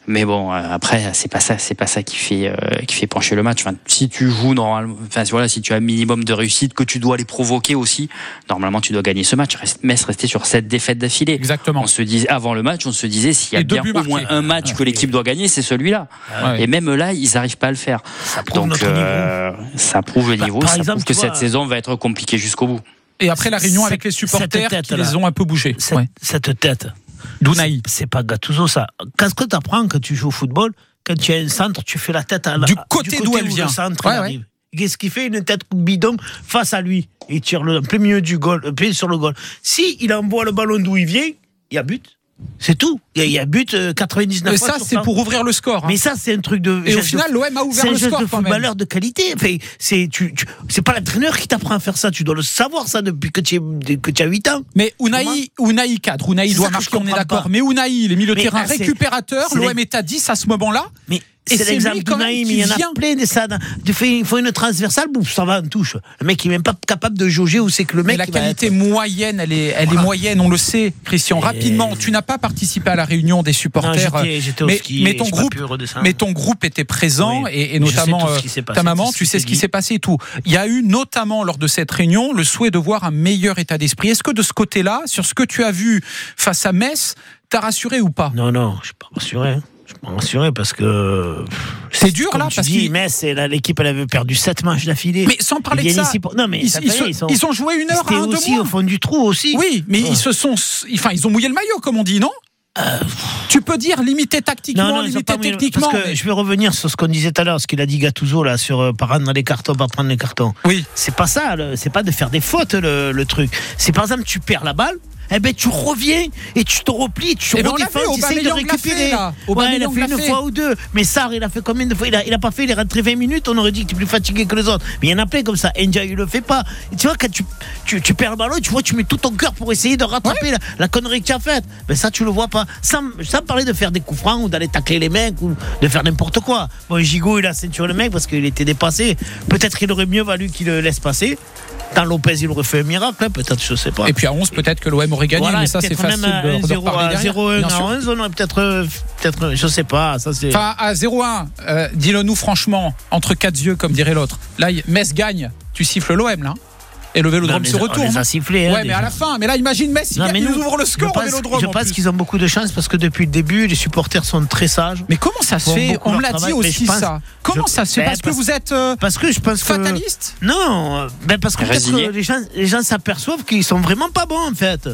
Mais bon, euh, après c'est pas ça, c'est pas ça qui fait euh, qui fait pencher le match. Enfin, si tu joues normalement, enfin voilà, si tu as un minimum de réussite, que tu dois les provoquer aussi, normalement tu dois gagner ce match. Metz restait sur cette défaite d'affilée. Exactement. On se disait avant le match, on se disait s'il y a bien au moins un match que l'équipe doit gagner, c'est celui-là. Ouais. Et même là, ils n'arrivent pas à le faire. prouve Donc euh, ça prouve le Bah, niveau, par ça exemple, prouve que cette saison va être compliquée jusqu'au bout. Et après la réunion avec les supporters cette qui les ont un peu bougés. Cette, Ouais. cette tête. D'Ounaï. C'est pas Gattuso, ça. Qu'est-ce que tu apprends quand tu joues au football? Quand tu as un centre, tu fais la tête à la, Du côté d'où où elle le vient. centre Ouais, ouais. arrive. Qu'est-ce qu'il fait? Une tête bidon face à lui. Il tire le, plein milieu du goal, euh, pied sur le goal. Si il envoie le ballon d'où il vient, il y a but. C'est tout. Il y a, but euh, 99 Mais fois ça, c'est 100. pour ouvrir le score. hein. Mais ça, c'est un truc de. Et au de- final, l'OM a ouvert c'est un le geste score de footballeur de qualité. Enfin, c'est tu, tu- c'est pas l'entraîneur qui t'apprend à faire ça. Tu dois le savoir ça depuis que tu, es- que tu as 8 ans. Mais Unai, Unai cadre, Unai C'est doit marquer, on est d'accord. Mais Unai, les milieux de Mais terrain c'est l'OM est à 10 à ce moment-là. Mais c'est c'est l'exemple mais qui il y en a vient. plein de ça. Tu fais, il faut une transversale, bouf, ça va en touche. Le mec, il est même pas capable de jauger où c'est que le Mais mec. la il va qualité être- moyenne, elle est, elle est moyenne, on le sait, Christian. Rapidement, tu n'as pas participé à la réunion des supporters. Non, au mais, ski mais ton groupe, mais ton groupe était présent Oui. et, notamment euh, passé, ta maman, tu sais ce qui s'est passé et tout. Il y a eu notamment lors de cette réunion le souhait de voir un meilleur état d'esprit. Est-ce que de ce côté-là, sur ce que tu as vu face à Metz, t'as rassuré ou pas? Non, non, je suis pas rassuré. hein. Je pas rassuré parce que. C'est dur Comme là tu parce dis, là, l'équipe, elle avait perdu 7 matchs d'affilée. Mais sans parler de ça, Non, mais ils, ça ils fait, se- ils sont- ils ont joué une heure à un aussi mois. au fond du trou aussi. Oui, mais Ouais. ils se sont, enfin, ils ont mouillé le maillot, comme on dit, non? Tu peux dire limité tactiquement, Non, limité techniquement. Parce que mais- je vais revenir sur ce qu'on disait tout à l'heure, ce qu'il a dit Gattuso là sur euh, par rendre les cartons, pas prendre les cartons. Oui. C'est pas ça, c'est pas de faire des fautes le, le truc. C'est par exemple tu perds la balle. Eh ben tu reviens et tu te replies, tu Eh ben, redéfends, tu essayes de récupérer. Ouais, il a fait une fois ou deux. Mais Sarr, il a fait combien de fois? Il a, il a pas fait, il est rentré 20 minutes, on aurait dit que tu es plus fatigué que les autres. Mais il y en a plein comme ça. Enja, il le fait pas. Et tu vois, quand tu, tu, tu perds le ballon, tu vois, tu mets tout ton cœur pour essayer de rattraper la, la connerie que tu as faite. Mais ça, tu le vois pas. Sans, sans parler de faire des coups francs ou d'aller tacler les mecs ou de faire n'importe quoi. Bon, Gigot, il a ceinturé le mec parce qu'il était dépassé. Peut-être qu'il aurait mieux valu qu'il le laisse passer. Dans Lopez, il aurait fait un miracle, hein, peut-être, je sais pas. Et puis à 11, peut-être que l'OM aurait gagné, Voilà, mais ça c'est facile même de, de 1-0 reparler à derrière. 0-1 bien sûr. à 11, on aurait peut-être, euh, peut-être, je sais pas, ça. Enfin, à 0-1, euh, dis-le nous franchement, entre quatre yeux, comme dirait l'autre. Là, Metz gagne, tu siffles l'OM, là Et le Vélodrome Non, mais se on retourne. les a sifflés, hein, ouais, mais à la fin. Mais là, imagine Messi Non, qui mais nous nous, ouvre le score je au pense, Vélodrome. Je en pense qu'ils ont beaucoup de chance parce que depuis le début, les supporters sont très sages. Mais comment ça se fait On me l'a dit aussi pense- ça. Comment je- ça se fait Ben, Parce que vous êtes euh, Parce que je pense que. fataliste? Non, euh, ben parce que, que les gens, les gens s'aperçoivent qu'ils sont vraiment pas bons en fait.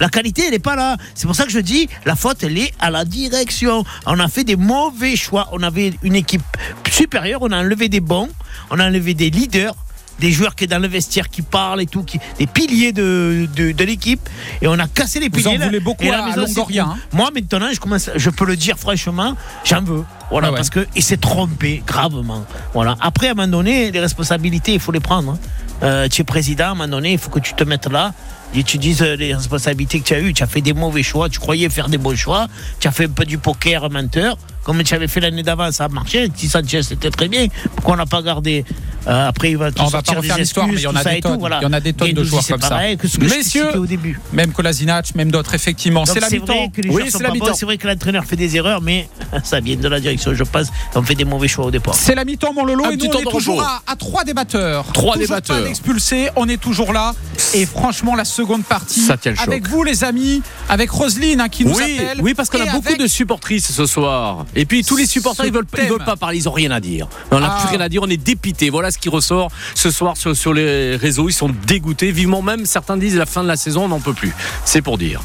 La qualité, elle est pas là. C'est pour ça que je dis, la faute, elle est à la direction. On a fait des mauvais choix. On avait une équipe supérieure. On a enlevé des bons. On a enlevé des leaders. Des joueurs qui sont dans le vestiaire qui parlent et tout, qui, des piliers de, de, de l'équipe. Et on a cassé les Vous piliers. en là. voulez beaucoup Et à- la à Longoria, hein. Moi, maintenant, je commence, je peux le dire franchement, j'en veux. Voilà, Ah ouais. parce que il s'est trompé gravement. Voilà. Après, à un moment donné, les responsabilités, il faut les prendre. hein. Euh, tu es président, à un moment donné, il faut que tu te mettes là et tu dises euh, les responsabilités que tu as eues. Tu as fait des mauvais choix, tu croyais faire des bons choix, tu as fait un peu du poker menteur, comme tu avais fait l'année d'avant, ça a marché. Si Sanchez, c'était très bien. Pourquoi on n'a pas gardé euh, Après, il va te On va pas refaire l'histoire, mais il y en tout a des tout, tonnes. voilà. Il y en a des tonnes de joueurs comme ça. pareil que ce que je Messieurs, au début. Même Kolasinac, même d'autres, effectivement. C'est la mi-temps. que les Oui, c'est la mi-temps. C'est vrai que l'entraîneur fait des erreurs, mais ça vient de la direction, je pense. On fait des mauvais choix au départ. C'est la mi-temps, mon Lolo, et nous, on est toujours à, trois débatteurs. Trois débatteurs. Pas d'expulsés, on est toujours là. Et franchement, la seconde partie, avec vous, les amis, avec Roselyne hein, qui nous appelle. oui, parce qu'on a beaucoup de supportrices ce soir. Et puis tous les supporters, ils veulent, ils veulent pas parler, ils ont rien à dire. On n'a Ah. plus rien à dire, on est dépité. Voilà ce qui ressort ce soir sur, sur les réseaux. Ils sont dégoûtés, vivement même. Certains disent la fin de la saison, on n'en peut plus. C'est pour dire.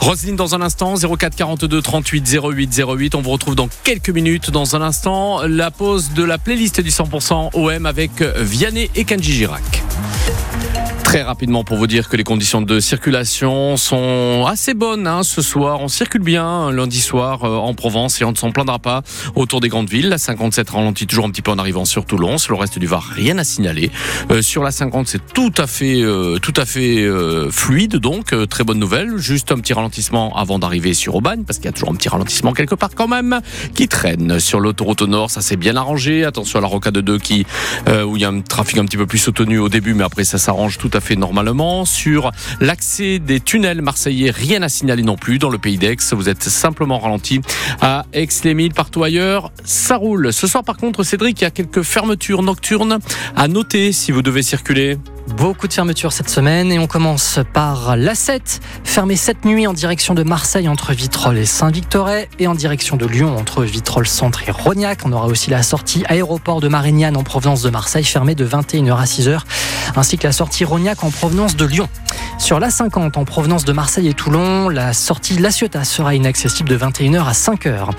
Roselyne, dans un instant, 04 42 38 08 08. On vous retrouve dans quelques minutes. Dans un instant, la pause de la playlist du 100% OM avec Vianney et Kenji Girac. Très rapidement pour vous dire que les conditions de circulation sont assez bonnes hein, ce soir. On circule bien un lundi soir euh, en Provence et on ne s'en plaindra pas autour des grandes villes. La 57 ralentit toujours un petit peu en arrivant sur Toulon. Sur le reste du Var, rien à signaler. Euh, sur la 50, c'est tout à fait, euh, tout à fait euh, fluide. Donc très bonne nouvelle. Juste un petit ralentissement avant d'arriver sur Aubagne parce qu'il y a toujours un petit ralentissement quelque part quand même qui traîne sur l'autoroute au nord. Ça s'est bien arrangé. Attention à la rocade 2 qui où il y a un trafic un petit peu plus soutenu au début, mais après ça s'arrange tout à fait normalement. Sur l'accès des tunnels marseillais, rien à signaler non plus. Dans le pays d'Aix, vous êtes simplement ralenti à Aix-les-Milles, partout ailleurs. Ça roule. Ce soir, par contre, Cédric, il y a quelques fermetures nocturnes à noter si vous devez circuler. Beaucoup de fermetures cette semaine et on commence par l'A7, fermée cette nuit en direction de Marseille entre Vitrolles et Saint-Victoret et en direction de Lyon entre Vitrolles Centre et Rognac. On aura aussi la sortie aéroport de Marignane en provenance de Marseille fermée de 21h à 6h ainsi que la sortie Rognac en provenance de Lyon. Sur l'A50 en provenance de Marseille et Toulon, la sortie La Ciotat sera inaccessible de 21h à 5h.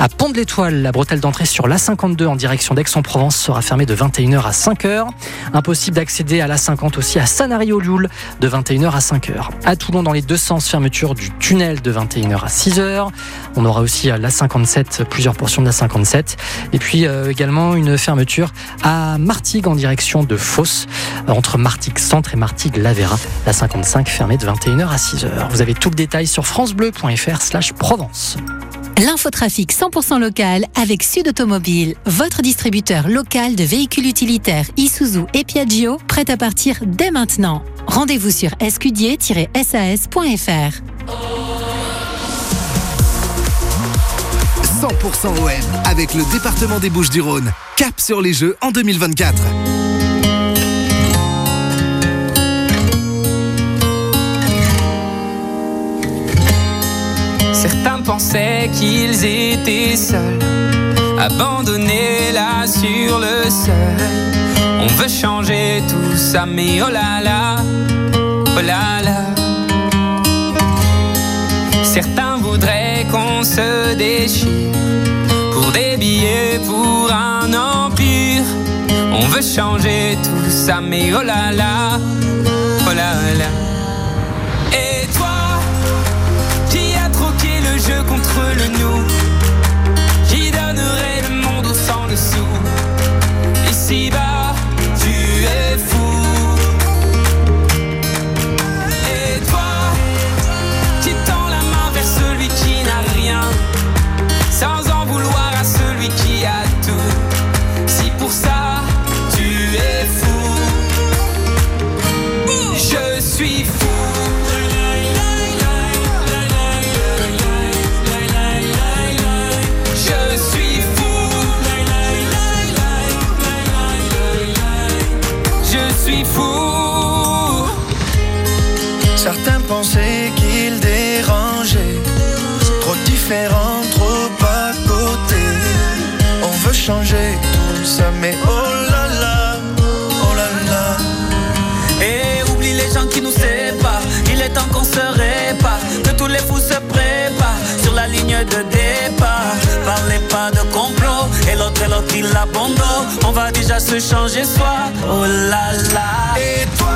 À Pont de l'Étoile, la bretelle d'entrée sur l'A52 en direction d'Aix-en-Provence sera fermée de 21h à 5h. Impossible d'accéder à l'A50 aussi à Sanary-au-Lioul de 21h à 5h. À Toulon, dans les deux sens, fermeture du tunnel de 21h à 6h. On aura aussi à l'A57 plusieurs portions de l'A57. Et puis euh, également une fermeture à Martigues en direction de euh, entre Martigues Centre et Martigues Lavera. La 55 fermée de 21h à 6h. Vous avez tout le détail sur francebleu.fr slash Provence. L'infotrafic 100% local avec Sud Automobile, votre distributeur local de véhicules utilitaires Isuzu et Piaggio, prêt à partir dès maintenant. Rendez-vous sur escudier-sas.fr. 100% OM avec le département des Bouches-du-Rhône. Cap sur les Jeux en 2024. Certains pensaient qu'ils étaient seuls, abandonnés là sur le seuil. On veut changer tout ça, mais oh là là, oh là là. Certains voudraient qu'on se déchire pour des billets, pour un empire. On veut changer tout ça, mais oh là là, oh là là. Parlez pas de complot, et l'autre et l'autre il abandonne. On va déjà se changer soi. Oh là là. Et toi,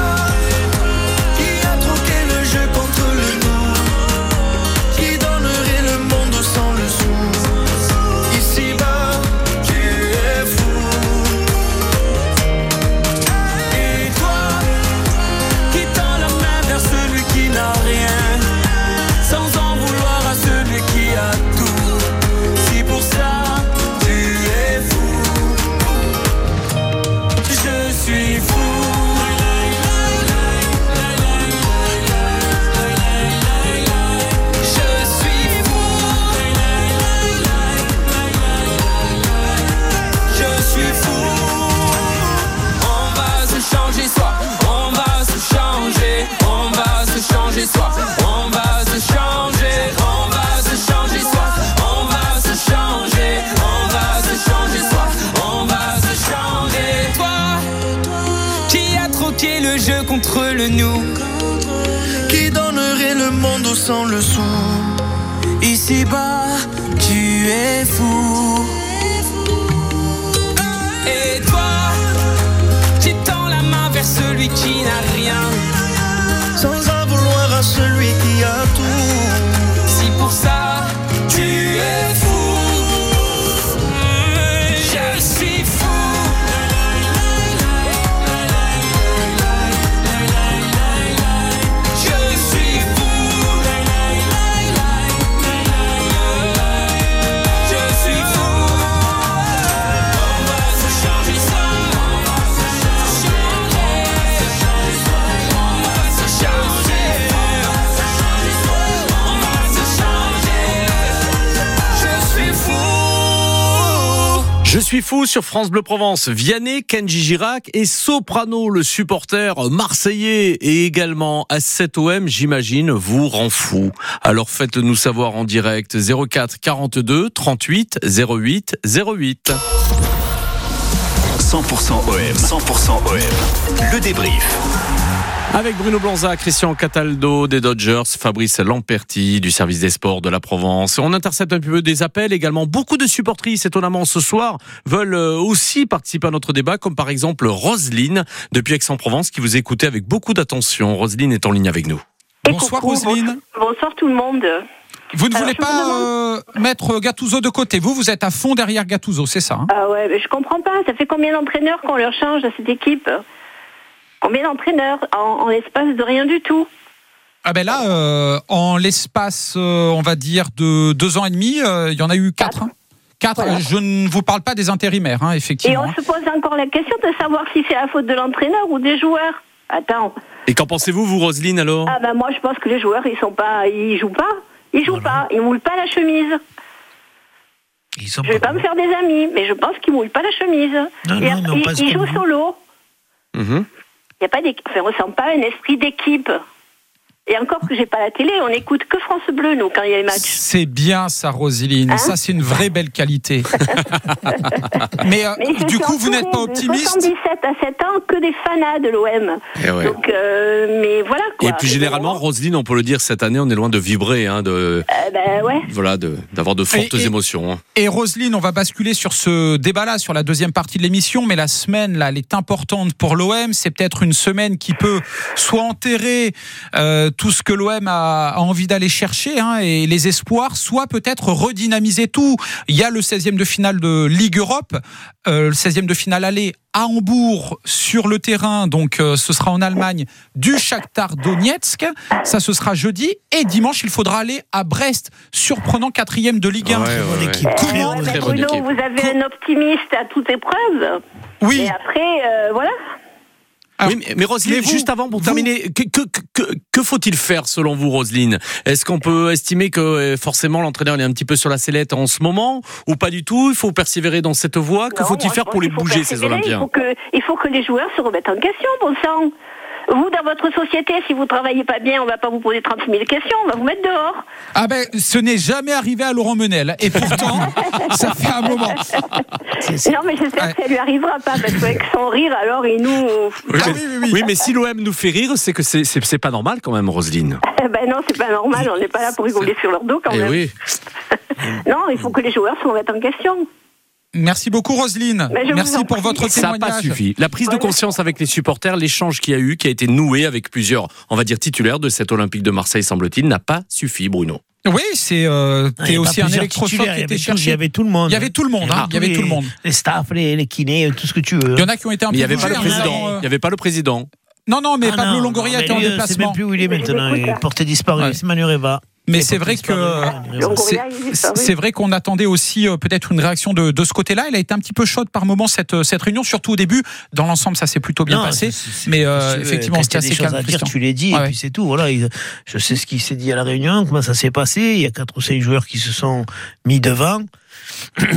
suis fou sur France Bleu Provence. Vianney, Kenji Girac et Soprano, le supporter marseillais et également à 7 OM, j'imagine, vous rend fou. Alors faites-nous savoir en direct 04 42 38 08 08. 100% OM, 100% OM. Le débrief. Avec Bruno Blanza, Christian Cataldo des Dodgers, Fabrice Lamperti du service des sports de la Provence. On intercepte un peu des appels également. Beaucoup de supportrices, étonnamment ce soir, veulent euh, aussi participer à notre débat, comme par exemple Roselyne depuis Aix-en-Provence qui vous écoutait avec beaucoup d'attention. Roselyne est en ligne avec nous. Bonsoir Roselyne. Bonsoir tout le monde. Vous ne Alors, voulez pas euh, mettre Gattuso de côté. Vous, vous êtes à fond derrière Gattuso, c'est ça hein? Ah ouais, mais je comprends pas. Ça fait combien d'entraîneurs qu'on leur change à cette équipe? Combien d'entraîneurs en, en l'espace de rien du tout Ah ben là, euh, en l'espace, euh, on va dire, de deux ans et demi, euh, il y en a eu quatre. hein. Quatre. Voilà. Je ne vous parle pas des intérimaires, hein, Et effectivement. on se pose encore la question de savoir si c'est la faute de l'entraîneur ou des joueurs. Attends. Et qu'en pensez-vous, vous, Roselyne, alors? Ah ben moi je pense que les joueurs ils sont pas, ils jouent pas, ils jouent pas, ils moulent pas la chemise. je vais pas me faire des amis, mais je pense qu'ils moulent pas la chemise. Non, Et non, après, ils, ils jouent solo. Mhm. Il y a pas d'équipe. Un esprit d'équipe. Et encore que j'ai pas la télé, on écoute que France Bleu nous quand il y a les matchs. C'est bien ça, Roselyne. Hein ça, c'est une vraie belle qualité. Mais, euh, Mais du coup, vous n'êtes pas entourée de optimiste 77 à 7 ans que des fanats de l'OM. Eh ouais. Donc, euh, mais voilà quoi. Et puis généralement, Roselyne, on peut le dire, cette année, on est loin de vibrer, hein, de, Euh, ben ouais. voilà, de- d'avoir de fortes Et- et- émotions. hein. Et Roselyne, on va basculer sur ce débat-là, sur la deuxième partie de l'émission, mais la semaine, là, elle est importante pour l'OM. C'est peut-être une semaine qui peut soit enterrer euh, tout ce que l'OM a, a envie d'aller chercher hein, et les espoirs, soit peut-être redynamiser tout. Il y a le 16e de finale de Ligue Europe, euh, le 16e de finale aller à Hambourg sur le terrain, donc euh, ce sera en Allemagne, du Shakhtar Donetsk. Ça, ce sera jeudi. Et dimanche, il faudra aller à Brest, surprenant quatrième de Ligue 1. Ouais, ouais, ouais. Ouais, mais Bruno, vous avez un optimiste à toute épreuve. Oui. Et après, euh, voilà. Oui, mais, mais Roselyne, vous- juste avant, pour terminer, que, que, que, que faut-il faire selon vous, Roselyne? Est-ce qu'on peut estimer que euh, forcément l'entraîneur il est un petit peu sur la sellette en ce moment ou pas du tout? Il faut persévérer dans cette voie. Que faut-il faire pour les bouger ces. Olympiens il faut, que, il faut que les joueurs se remettent en question, bon sang. Vous, dans votre société, si vous travaillez pas bien, on va pas vous poser 36 000 questions, on va vous mettre dehors. Ah ben, ce n'est jamais arrivé à Laurent Menel. Et pourtant, ça fait un moment. Non, mais j'espère que ça lui arrivera pas, parce qu'avec son rire, alors il nous. Oui, mais, oui, mais si l'OM nous fait rire, c'est que c'est- pas normal quand même, Roselyne. Eh ben non, c'est pas normal, on n'est pas là pour rigoler sur leur dos quand Eh même. oui. Non, il faut que les joueurs se remettent en question. Merci beaucoup, Roselyne. Vous Merci pour votre Ça n'a témoignage. pas suffi. La prise de conscience avec les supporters, l'échange qu'il y a eu, qui a été noué avec plusieurs, on va dire, titulaires de cet Olympique de Marseille, semble-t-il, n'a pas suffi, Bruno. Oui, c'est euh, Ah, aussi un électrochoc qui il y était avait tout- cherché. Il y avait tout le monde. Il y avait tout le monde. hein, Ah, il y avait tout le les- monde. Les staffs, les, les kinés, tout ce que tu veux. Il y en a qui ont été un Mais il n'y peu avait pas le hein, président. Il n'y avait pas le président. Non, non, mais Ah Pablo non, Longoria non, était en mais lui, déplacement. C'est même plus où il est maintenant. Il est porté disparu. C'est Manureva. Mais c'est vrai que disparu. c'est vrai qu'on attendait aussi euh, peut-être une réaction de, de ce côté-là. Elle a été un petit peu chaude par moment cette euh, cette réunion, surtout au début. Dans l'ensemble, ça s'est plutôt bien Non, passé. Mais euh, effectivement, c'était assez calme. à dire, Christian. tu l'as dit, Ouais, et puis c'est tout. Voilà, il- je sais ce qui s'est dit à la réunion, comment ça s'est passé. Il y a quatre ou cinq joueurs qui se sont mis devant.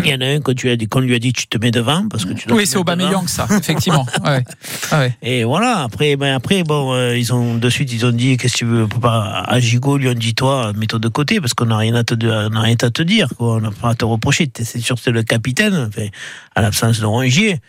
Il y en a un qu'on a qu'on lui a dit tu te mets devant parce que tu Oui, c'est. Aubameyang, ça, effectivement. Ouais. Ah ouais. Et voilà, après, ben après bon, euh, ils ont de suite, ils ont dit, qu'est-ce que tu veux, pas, à Gigot, lui ont dit, toi, mets-toi de côté, parce qu'on n'a rien à te, on n'a rien à te dire, quoi, on n'a pas à te reprocher, c'est sûr que c'est le capitaine, enfin, à l'absence de Rongier,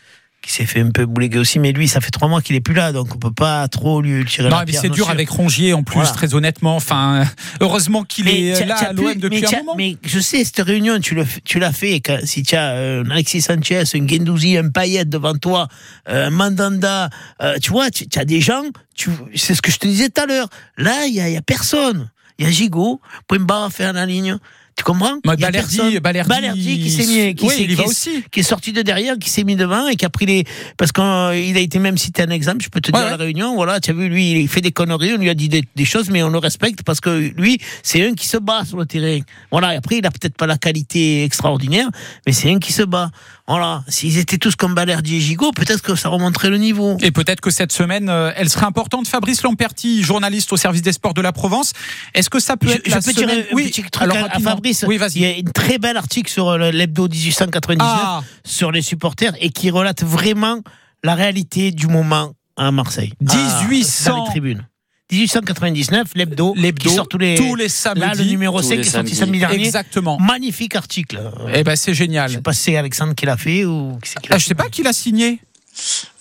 qui s'est fait un peu bouléguer aussi, mais lui, ça fait trois mois qu'il est plus là, donc on peut pas trop lui tirer Non, la mais pierre c'est dur sûr. avec Rongier en plus, Voilà. très honnêtement. Enfin, heureusement qu'il est là à l'OM depuis mais un moment. Mais je sais, cette réunion, tu, f- tu l'as fait quand- si tu as euh, un Alexis Sanchez, un Gendouzi, un Payet devant toi, euh, un Mandanda, euh, tu vois, tu as des gens, tu- c'est ce que je te disais tout à l'heure. Là, il n'y a, y a personne. Il y a Gigot, point barre à faire la ligne. Tu comprends a Balerdi- personne. Balerdi- qui s'est mis, qui Oui, il va qui est- aussi. qui est sorti de derrière, qui s'est mis devant et qui a pris les. Parce qu'il a été même cité un exemple, je peux te dire à la réunion, voilà, tu as vu, lui, il fait des conneries, on lui a dit des, des choses, mais on le respecte parce que lui, c'est un qui se bat sur le terrain. Voilà, et après, il a peut-être pas la qualité extraordinaire, mais c'est un qui se bat. Voilà, s'ils étaient tous comme Balerdi et Gigot, peut-être que ça remonterait le niveau. Et peut-être que cette semaine, euh, elle serait importante. Fabrice Lamperti, journaliste au service des sports de la Provence. Est-ce que ça peut Je, être je la peux dire semaine un Oui, petit truc alors à- à, rapidement. Fabrice. Oui. Il y a une très belle article sur euh, l'hebdo 1899 Ah. sur les supporters et qui relate vraiment la réalité du moment à Marseille. À- 1800. dans les tribunes. 1899, l'hebdo, L'hebdo, qui sort tous les, tous les samedis. Là, le numéro Tous 5 les est sorti samedi dernier. Exactement. Magnifique article. Eh ben, c'est génial. Je sais pas si c'est Alexandre qui l'a fait ou qui c'est qui l'a Ah, je sais pas qui l'a signé.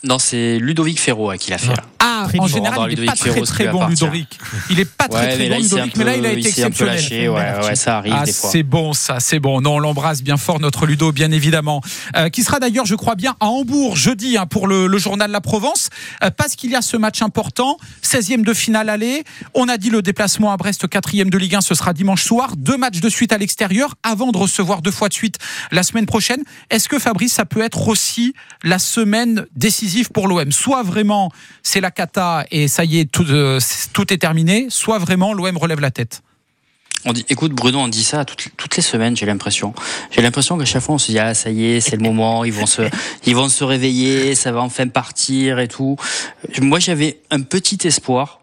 Non, c'est Ludovic Ferro à qui l'a fait. là. Ah, Très en bon. général, il est Ludovic pas très Ferro, très bon. Ludovic. Il est pas très Ouais, très bon, Ludovic, mais là, il a été il s'est un peu exceptionnel. lâché, ouais, ouais, ça arrive Ah, des fois. c'est bon, ça, c'est bon. Non, on l'embrasse bien fort, notre Ludo, bien évidemment. Euh, qui sera d'ailleurs, je crois bien, à Hambourg jeudi hein, pour le, le journal La Provence, euh, parce qu'il y a ce match important, 16e de finale aller. On a dit le déplacement à Brest, 4e de Ligue 1, ce sera dimanche soir. Deux matchs de suite à l'extérieur, avant de recevoir deux fois de suite la semaine prochaine. Est-ce que Fabrice, ça peut être aussi la semaine décisive pour l'OM Soit vraiment c'est la cata et ça y est, tout, euh, tout est terminé, soit vraiment l'OM relève la tête. On dit, écoute Bruno, on dit ça toutes, toutes les semaines, j'ai l'impression. J'ai l'impression qu'à chaque fois on se dit ah ça y est, c'est le moment, ils vont se, ils vont se réveiller, ça va enfin partir et tout. Moi j'avais un petit espoir.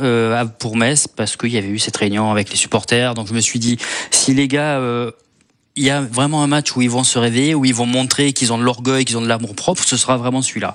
euh, pour Metz parce qu'il y avait eu cette réunion avec les supporters donc je me suis dit si les gars euh, il y a vraiment un match où ils vont se réveiller, où ils vont montrer qu'ils ont de l'orgueil, qu'ils ont de l'amour propre, ce sera vraiment celui-là.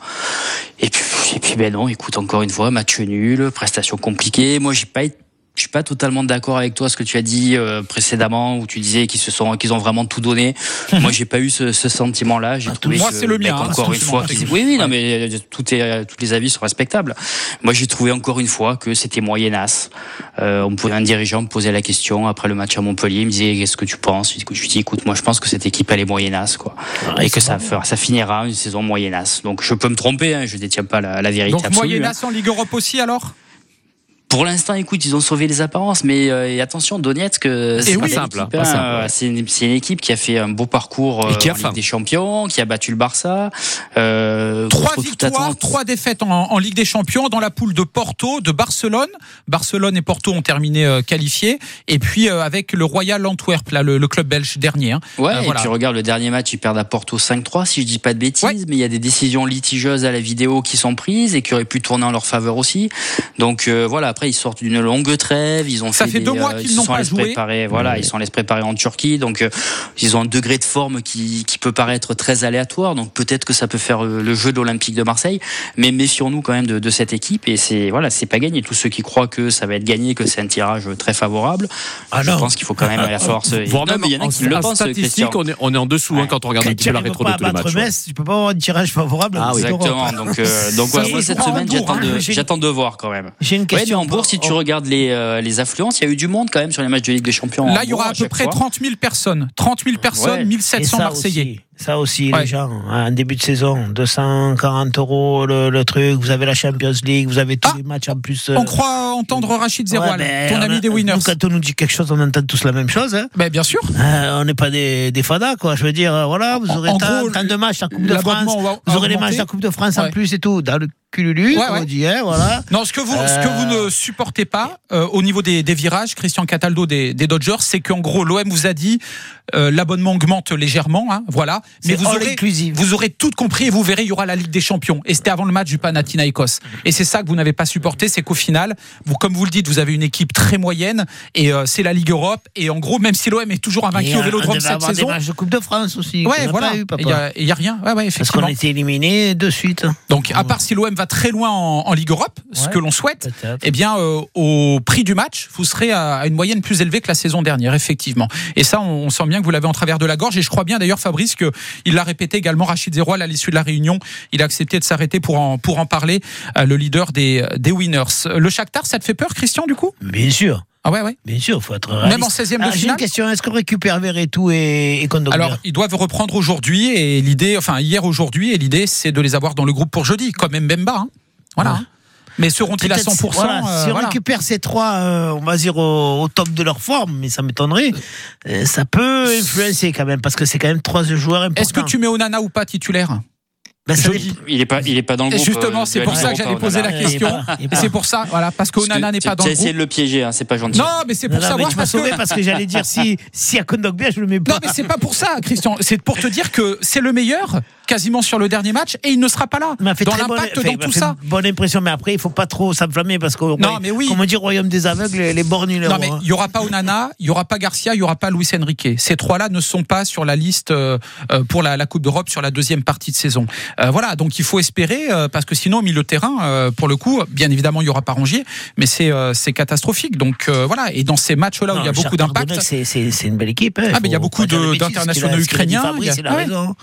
Et puis, et puis ben non, écoute, encore une fois, match nul, prestation compliquée. Moi, j'ai pas été je suis pas totalement d'accord avec toi ce que tu as dit euh, précédemment où tu disais qu'ils se sont qu'ils ont vraiment tout donné. Moi j'ai pas eu ce, ce sentiment là. J'ai trouvé moi, c'est le mien, hein, encore une fois. Oui oui non mais euh, tout est euh, tous les avis sont respectables. Moi j'ai trouvé encore une fois que c'était moyenasse. Euh, on pouvait un dirigeant me posait la question après le match à Montpellier, il me disait qu'est-ce que tu penses? Je lui dis écoute moi je pense que cette équipe elle est moyenasse quoi Ah, et que ça fera- ça finira une saison moyenasse. Donc je peux me tromper, hein, je détiens pas la, la vérité Donc absolue. hein. Moyennas en Ligue Europe aussi alors? Pour l'instant, écoute, ils ont sauvé les apparences, mais euh, attention, Donetsk, euh, c'est oui. simple, hein. C'est une, équipe qui a fait un beau parcours Et qui a euh, en. Ligue des Champions, qui a battu le Barça. Euh, Trois victoires, trois défaites en, en Ligue des Champions dans la poule de Porto, de Barcelone. Barcelone et Porto ont terminé qualifiés. Et puis avec le Royal Antwerp, là, le, le club belge dernier. hein. Ouais, et voilà. puis regarde le dernier match, ils perdent à Porto 5-3, si je dis pas de bêtises, mais il y a des décisions litigieuses à la vidéo qui sont prises et qui auraient pu tourner en leur faveur aussi. Donc voilà, après après ils sortent d'une longue trêve, ils ont Ça fait des, deux mois euh, qu'ils ils n'ont sont pas allés se joué. préparer, voilà, ils sont allés se préparer en Turquie, donc euh, ils ont un degré de forme qui, qui peut paraître très aléatoire, donc peut-être que ça peut faire euh, le jeu de l'Olympique de Marseille, mais méfions-nous quand même de, de cette équipe et c'est voilà, c'est pas gagné. Tous ceux qui croient que ça va être gagné, que c'est un tirage très favorable, je pense qu'il faut quand même va falloir se. Voire même il y en a en, qui le en pensent, statistique, on est, on est en dessous hein, quand on regarde un petit peu la rétro de pas tous les matchs. Metz, tu peux pas avoir un tirage favorable. Ah. Exactement. Donc, euh, donc ouais, moi cette semaine, j'attends hein. de, j'attends de voir quand même. J'ai une question. Hambourg, si tu regardes les, euh, les affluences, il y a eu du monde quand même sur les matchs de Ligue des Champions. Là, il y aura à peu près fois. 30 000 personnes. 30 000 personnes, Ouais. 1700 Et ça Marseillais. aussi, ça aussi, Ouais. les gens, en début de saison, 240 euros le, le truc, vous avez la Champions League, vous avez tous les matchs en plus. euh, On croit entendre Rachid Zeroual, ouais, mais ton on ami a- des winners. nous, quand on nous dit quelque chose, on entend tous la même chose. Hein. Ben, bien sûr. Euh, on n'est pas des, des fadas, quoi. Je veux dire, euh, voilà, vous aurez en tant, gros, tant de matchs en Coupe de France, vous aurez les matchs de la Coupe de France en plus et tout, dans le cululu, on dit, hein, voilà. Non, ce que vous, ce que vous ne supportez pas euh, au niveau des, des virages, Christian Cataldo des, des Dodgers, c'est qu'en gros l'OM vous a dit euh, l'abonnement augmente légèrement, hein, voilà. Mais vous aurez, inclusive. vous aurez tout compris et vous verrez, il y aura la Ligue des Champions. Et c'était avant le match du Panathinaikos. Et c'est ça que vous n'avez pas supporté, c'est qu'au final, vous, comme vous le dites, vous avez une équipe très moyenne et euh, c'est la Ligue Europe. Et en gros, même si l'OM est toujours invaincu au on Vélodrome cette avoir saison, des matchs de Coupe de France aussi. ouais, voilà, il papa. y a, il y a rien. Ouais, ouais, Parce qu'on a été éliminé de suite. Donc, à part si l'OM va très loin en, en Ligue Europe, ce que l'on souhaite, eh bien, euh, au prix du match, vous serez à, à une moyenne plus élevée que la saison dernière, effectivement. Et ça, on, on sent bien que vous l'avez en travers de la gorge. Et je crois bien, d'ailleurs, Fabrice, que il l'a répété également, Rachid Zeroual, à l'issue de la réunion, il a accepté de s'arrêter pour en, pour en parler, euh, le leader des, des winners. Le Shakhtar, ça te fait peur, Christian, du coup? Bien sûr. Ah ouais, ouais. Bien sûr, faut être Même en 16e de Ah, finale une question, est-ce qu'on récupère Verretou et, et Kondogbia Alors, ils doivent reprendre aujourd'hui et l'idée, enfin hier aujourd'hui, et l'idée c'est de les avoir dans le groupe pour jeudi, comme Mbemba. hein. Voilà. hein. Mais seront-ils à Peut-être, 100% voilà, euh, Si on voilà. récupère ces trois, euh, on va dire au, au top de leur forme, mais ça m'étonnerait, euh, ça peut influencer quand même, parce que c'est quand même trois joueurs importants. Est-ce que tu mets Onana ou pas titulaire? Ben, ça Jeudi. Il est pas, il est pas dans le Et groupe. justement, euh, c'est pour ça que j'allais Europa, poser la. Il question. il Et c'est pour ça, voilà, parce qu'Onana n'est pas dans Tu as le essayé groupe. de le piéger, hein, c'est pas gentil. Non, mais c'est pour non, mais savoir tu m'as parce que. sauvé parce que j'allais dire si si à Kondogbia je le mets pas. Non, mais c'est pas pour ça, Christian. C'est pour te dire que c'est le meilleur, quasiment sur le dernier match, et il ne sera pas là. Il m'a fait Dans très bonne, l'impact, enfin, dans il tout fait ça. bonne impression, mais après il faut pas trop s'enflammer parce que Non, mais oui. comme on dit royaume des aveugles, les, bornes Non, mais il y aura pas Onana, il y aura pas Garcia, il y aura pas Luis Enrique. Ces trois-là ne sont pas sur la liste euh, euh, pour la, la Coupe d'Europe sur la deuxième partie de saison. Euh, voilà, donc il faut espérer euh, parce que sinon au milieu de terrain, euh, pour le coup, bien évidemment il y aura pas Rongier, mais c'est euh, c'est catastrophique. Donc euh, voilà, et dans ces matchs-là où il y a beaucoup d'impact. C'est c'est- c'est une belle équipe. hein, Ah, mais il y a beaucoup d'internationaux ukrainiens, Fabrice, il y il a- a ouais. raison.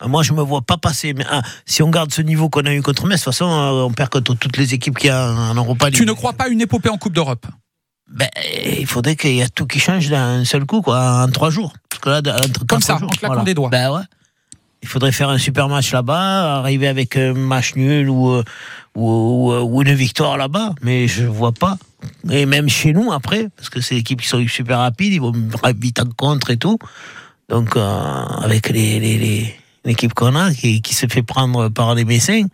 Ah, Moi, je me vois pas passer. Mais ah, si on garde ce niveau qu'on a eu contre Metz, de toute façon, on perd contre toutes les équipes qui a en Europa League. Tu ne crois pas une épopée en Coupe d'Europe? Ben, il faudrait qu'il y ait tout qui change d'un seul coup, quoi, en trois jours. Parce que là, entre Comme ça, jours, en claquant des doigts. Ben ouais. Il faudrait faire un super match là-bas, arriver avec un match nul ou, euh, ou, une victoire là-bas, mais je vois pas. Et même chez nous après, parce que c'est équipes qui sont super rapides, ils vont vite en contre et tout. Donc, euh, avec les, les, les- l'équipe qu'on a, qui, qui se fait prendre par les Messins,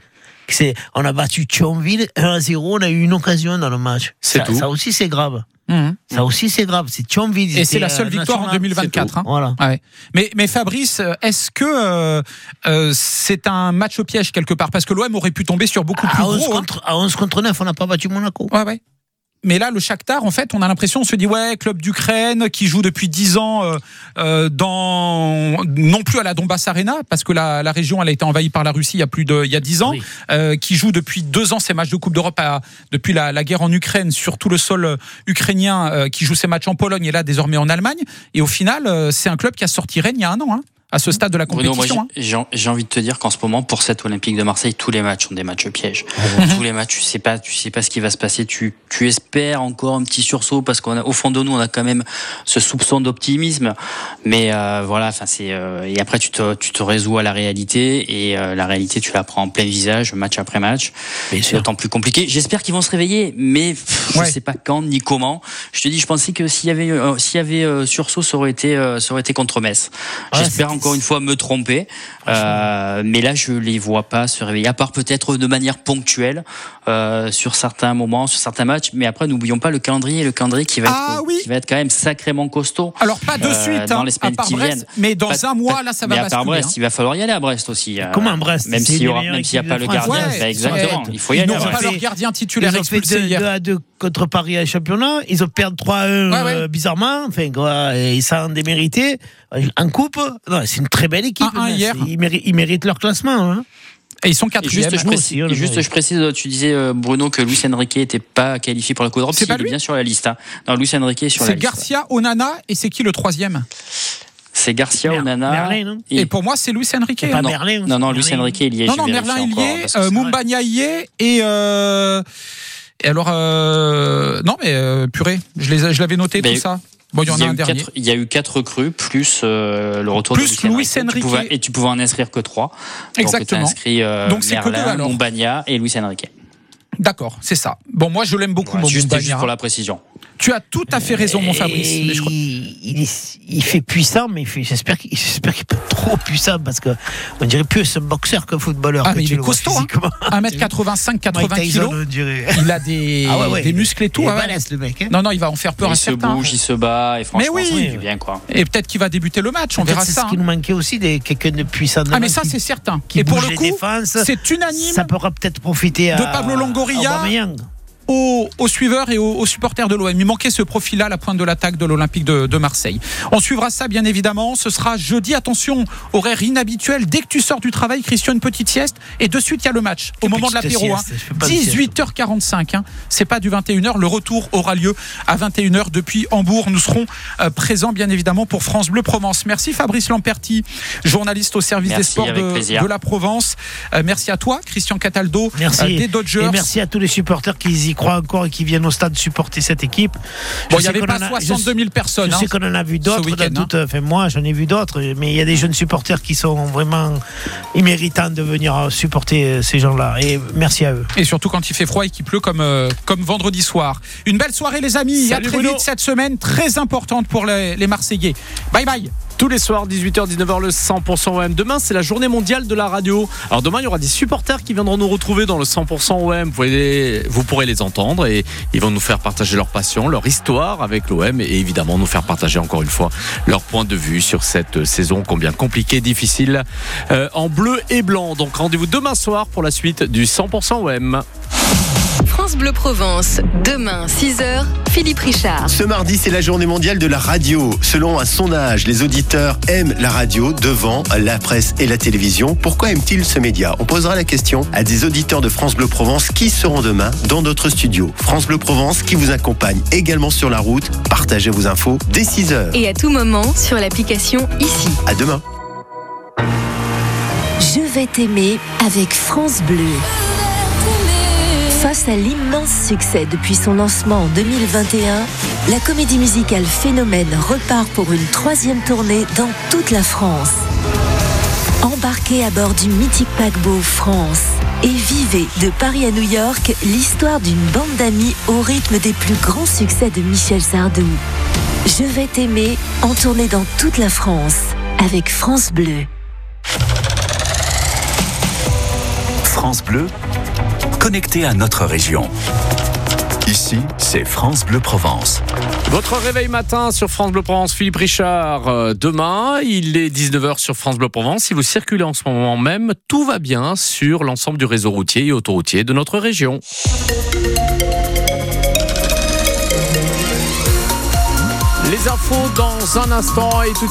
on a battu Thionville 1 à 0, on a eu une occasion dans le match. C'est ça, tout. ça aussi, c'est grave. Mhm. Ça aussi, c'est grave. C'est Thionville. Et c'est la seule euh, victoire en national. 2024. C'est tout. hein. Voilà. Ouais. Mais, mais Fabrice, est-ce que euh, euh, c'est un match au piège quelque part? Parce que l'OM aurait pu tomber sur beaucoup plus À 11, gros. hein. à 11 contre 9, on n'a pas battu Monaco. Ouais, ouais. Mais là, le Shakhtar, en fait, on a l'impression, on se dit, ouais, club d'Ukraine qui joue depuis 10 ans euh, euh, dans non plus à la Donbass Arena, parce que la, la région, elle a été envahie par la Russie il y a plus de il y a 10 ans, Oui. euh, qui joue depuis deux ans ses matchs de Coupe d'Europe depuis la, la guerre en Ukraine sur tout le sol ukrainien, euh, qui joue ses matchs en Pologne et là désormais en Allemagne. Et au final, euh, c'est un club qui a sorti Rennes il y a un an, hein, à ce stade de la Bruno, moi, compétition. hein. j'ai- envie de te dire qu'en ce moment, pour cette Olympique de Marseille, tous les matchs sont des matchs pièges. Mhm. Tous les matchs, tu sais pas, tu sais pas ce qui va se passer. Tu, tu espères encore un petit sursaut parce qu'au fond de nous, on a quand même ce soupçon d'optimisme. Mais euh, voilà, enfin c'est euh, et après tu te, tu te résous à la réalité et euh, la réalité, tu la prends en plein visage, match après match. Bien C'est sûr. d'autant plus compliqué. J'espère qu'ils vont se réveiller, mais pff, Ouais. je sais pas quand ni comment. Je te dis, je pensais que s'il y avait euh, s'il y avait euh, sursaut, ça aurait été euh, ça aurait été contre Metz. Ouais, J'espère encore une fois me tromper, euh, mais là je les vois pas se réveiller, à part peut-être de manière ponctuelle euh, sur certains moments, sur certains matchs. Mais après, n'oublions pas le calendrier, le calendrier qui va, Ah être, oui. qui va être quand même sacrément costaud. Alors pas de euh, suite, dans hein, les semaines qui Brest, viennent. mais dans Pas- un mois, là, ça mais va à part Brest, hein. il va falloir y aller à Brest aussi. euh, Comment Brest? Même s'il y une aura, meilleure même s'il n'y a pas le gardien, Ouais, bah, exactement. Il faut y Ils aller. pas leur gardien titulaire Ils ont fait expulsé 2, hier. à 2 contre Paris à championnat. Ils ont perdu 3-1 Ouais, ouais. euh, bizarrement. Enfin, quoi, et ils sont démérités. En coupe, non, c'est une très belle équipe. 1-1 mais hier. c'est- Ils, méritent, ils méritent leur classement. hein. Et ils sont Et quatrième. Juste, je précise, aussi, juste, je précise, tu disais euh, Bruno que Luis Enrique n'était pas qualifié pour la Coupe d'Europe. C'est Si, pas il est lui bien sur la liste. hein. Non, Luis Enrique est sur la C'est liste. Garcia, Onana et c'est qui le troisième? C'est Garcia, Mer- Onana. Merlin, non Et pour moi, c'est Luis Enrique. C'est pas hein. non, Merlin, non, non, c'est Luis. Enrique, il y est. Non, non, Merlin, il y est, euh, c'est. Mumbagna y est, et, euh, et alors, euh, non, mais euh, purée, je les- je l'avais noté Mais tout ça. Bon, il y en a, un eu dernier. quatre- il y a eu quatre recrues plus euh, le retour Plus de Luis Enrique. Pouvais- et tu pouvais en inscrire que trois. Exactement. Donc, inscrit euh, Donc, c'est que deux, alors. Mumbagna et Luis Enrique. D'accord, c'est ça. Bon, moi, je l'aime beaucoup, mon juste, juste pour la précision. Tu as tout à fait raison, mon Fabrice. Et mais je crois- il, est- il fait puissant, mais j'espère qu'il peut être trop puissant parce que on dirait plus un boxeur qu'un footballeur. Ah, quand mais tu il est costaud, hein. physiquement. 1m85, 80 Mike Tyson, kilos. on dirait. Il a des, Ah ouais, ouais. des muscles et tout. Il ouais. balèze, le mec. hein. Non, non, il va en faire peur il à se certains. bouge, il se bat et franchement, oui. ça fait du bien quoi. Et peut-être qu'il va débuter le match, on verra c'est ça. ce qui hein. nous manquait aussi, des- quelqu'un de puissant. Ah, mais ça, qui- c'est certain. qui Et pour le coup, c'est unanime Ça pourra peut-être profiter à, de Pablo Longoria Aubameyang. Aux, aux suiveurs et aux, aux supporters de l'OM. Il manquait ce profil-là à la pointe de l'attaque de l'Olympique de, de Marseille. On suivra ça, bien évidemment. Ce sera jeudi. Attention, horaire inhabituel. Dès que tu sors du travail, Christian, une petite sieste. Et de suite, il y a le match. Au moment de l'apéro. hein. je fais pas de sieste. 18h45. Hein. C'est pas du 21h. Le retour aura lieu à 21h depuis Hambourg. Nous serons euh, présents, bien évidemment, pour France Bleu Provence. Merci Fabrice Lamperti, journaliste au service Merci, des sports de, de la Provence. Euh, merci à toi, Christian Cataldo, Merci. euh, des Dodgers. Et merci à tous les supporters qui y croient encore et qui viennent au stade supporter cette équipe. Bon, il n'y avait pas en a- 62 000 personnes. Je hein, sais qu'on en a vu d'autres. toutes- Enfin, moi, j'en ai vu d'autres, mais il y a des jeunes supporters qui sont vraiment imméritants de venir supporter ces gens-là. Et merci à eux. Et surtout quand il fait froid et qu'il pleut comme, euh, comme vendredi soir. Une belle soirée les amis. Salut à très Bruno. vite cette semaine très importante pour les, les Marseillais. Bye bye. Tous les soirs, 18h, 19h, le 100% OM. Demain, c'est la journée mondiale de la radio. Alors demain, il y aura des supporters qui viendront nous retrouver dans le 100% OM. Vous, pourrez les entendre et ils vont nous faire partager leur passion, leur histoire avec l'OM et évidemment nous faire partager encore une fois leur point de vue sur cette saison combien compliquée, difficile, euh, en bleu et blanc. Donc rendez-vous demain soir pour la suite du 100% OM. France Bleu Provence, demain 6h, Philippe Richard. Ce mardi, c'est la journée mondiale de la radio. Selon un sondage, les auditeurs aiment la radio devant la presse et la télévision. Pourquoi aiment-ils ce média? On posera la question à des auditeurs de France Bleu Provence qui seront demain dans notre studio. France Bleu Provence qui vous accompagne également sur la route. Partagez vos infos dès 6h. Et à tout moment sur l'application ici. À demain. Je vais t'aimer avec France Bleu. À l'immense succès depuis son lancement en 2021, la comédie musicale Phénomène repart pour une troisième tournée dans toute la France. Embarquez à bord du mythique paquebot France et vivez de Paris à New York l'histoire d'une bande d'amis au rythme des plus grands succès de Michel Sardou. Je vais t'aimer en tournée dans toute la France avec France Bleu. France Bleu, connecté à notre région. Ici, c'est France Bleu Provence. Votre réveil matin sur France Bleu Provence, Philippe Richard. Euh, demain, il est 19h sur France Bleu Provence. Si vous circulez en ce moment même, tout va bien sur l'ensemble du réseau routier et autoroutier de notre région. Les infos dans un instant et tout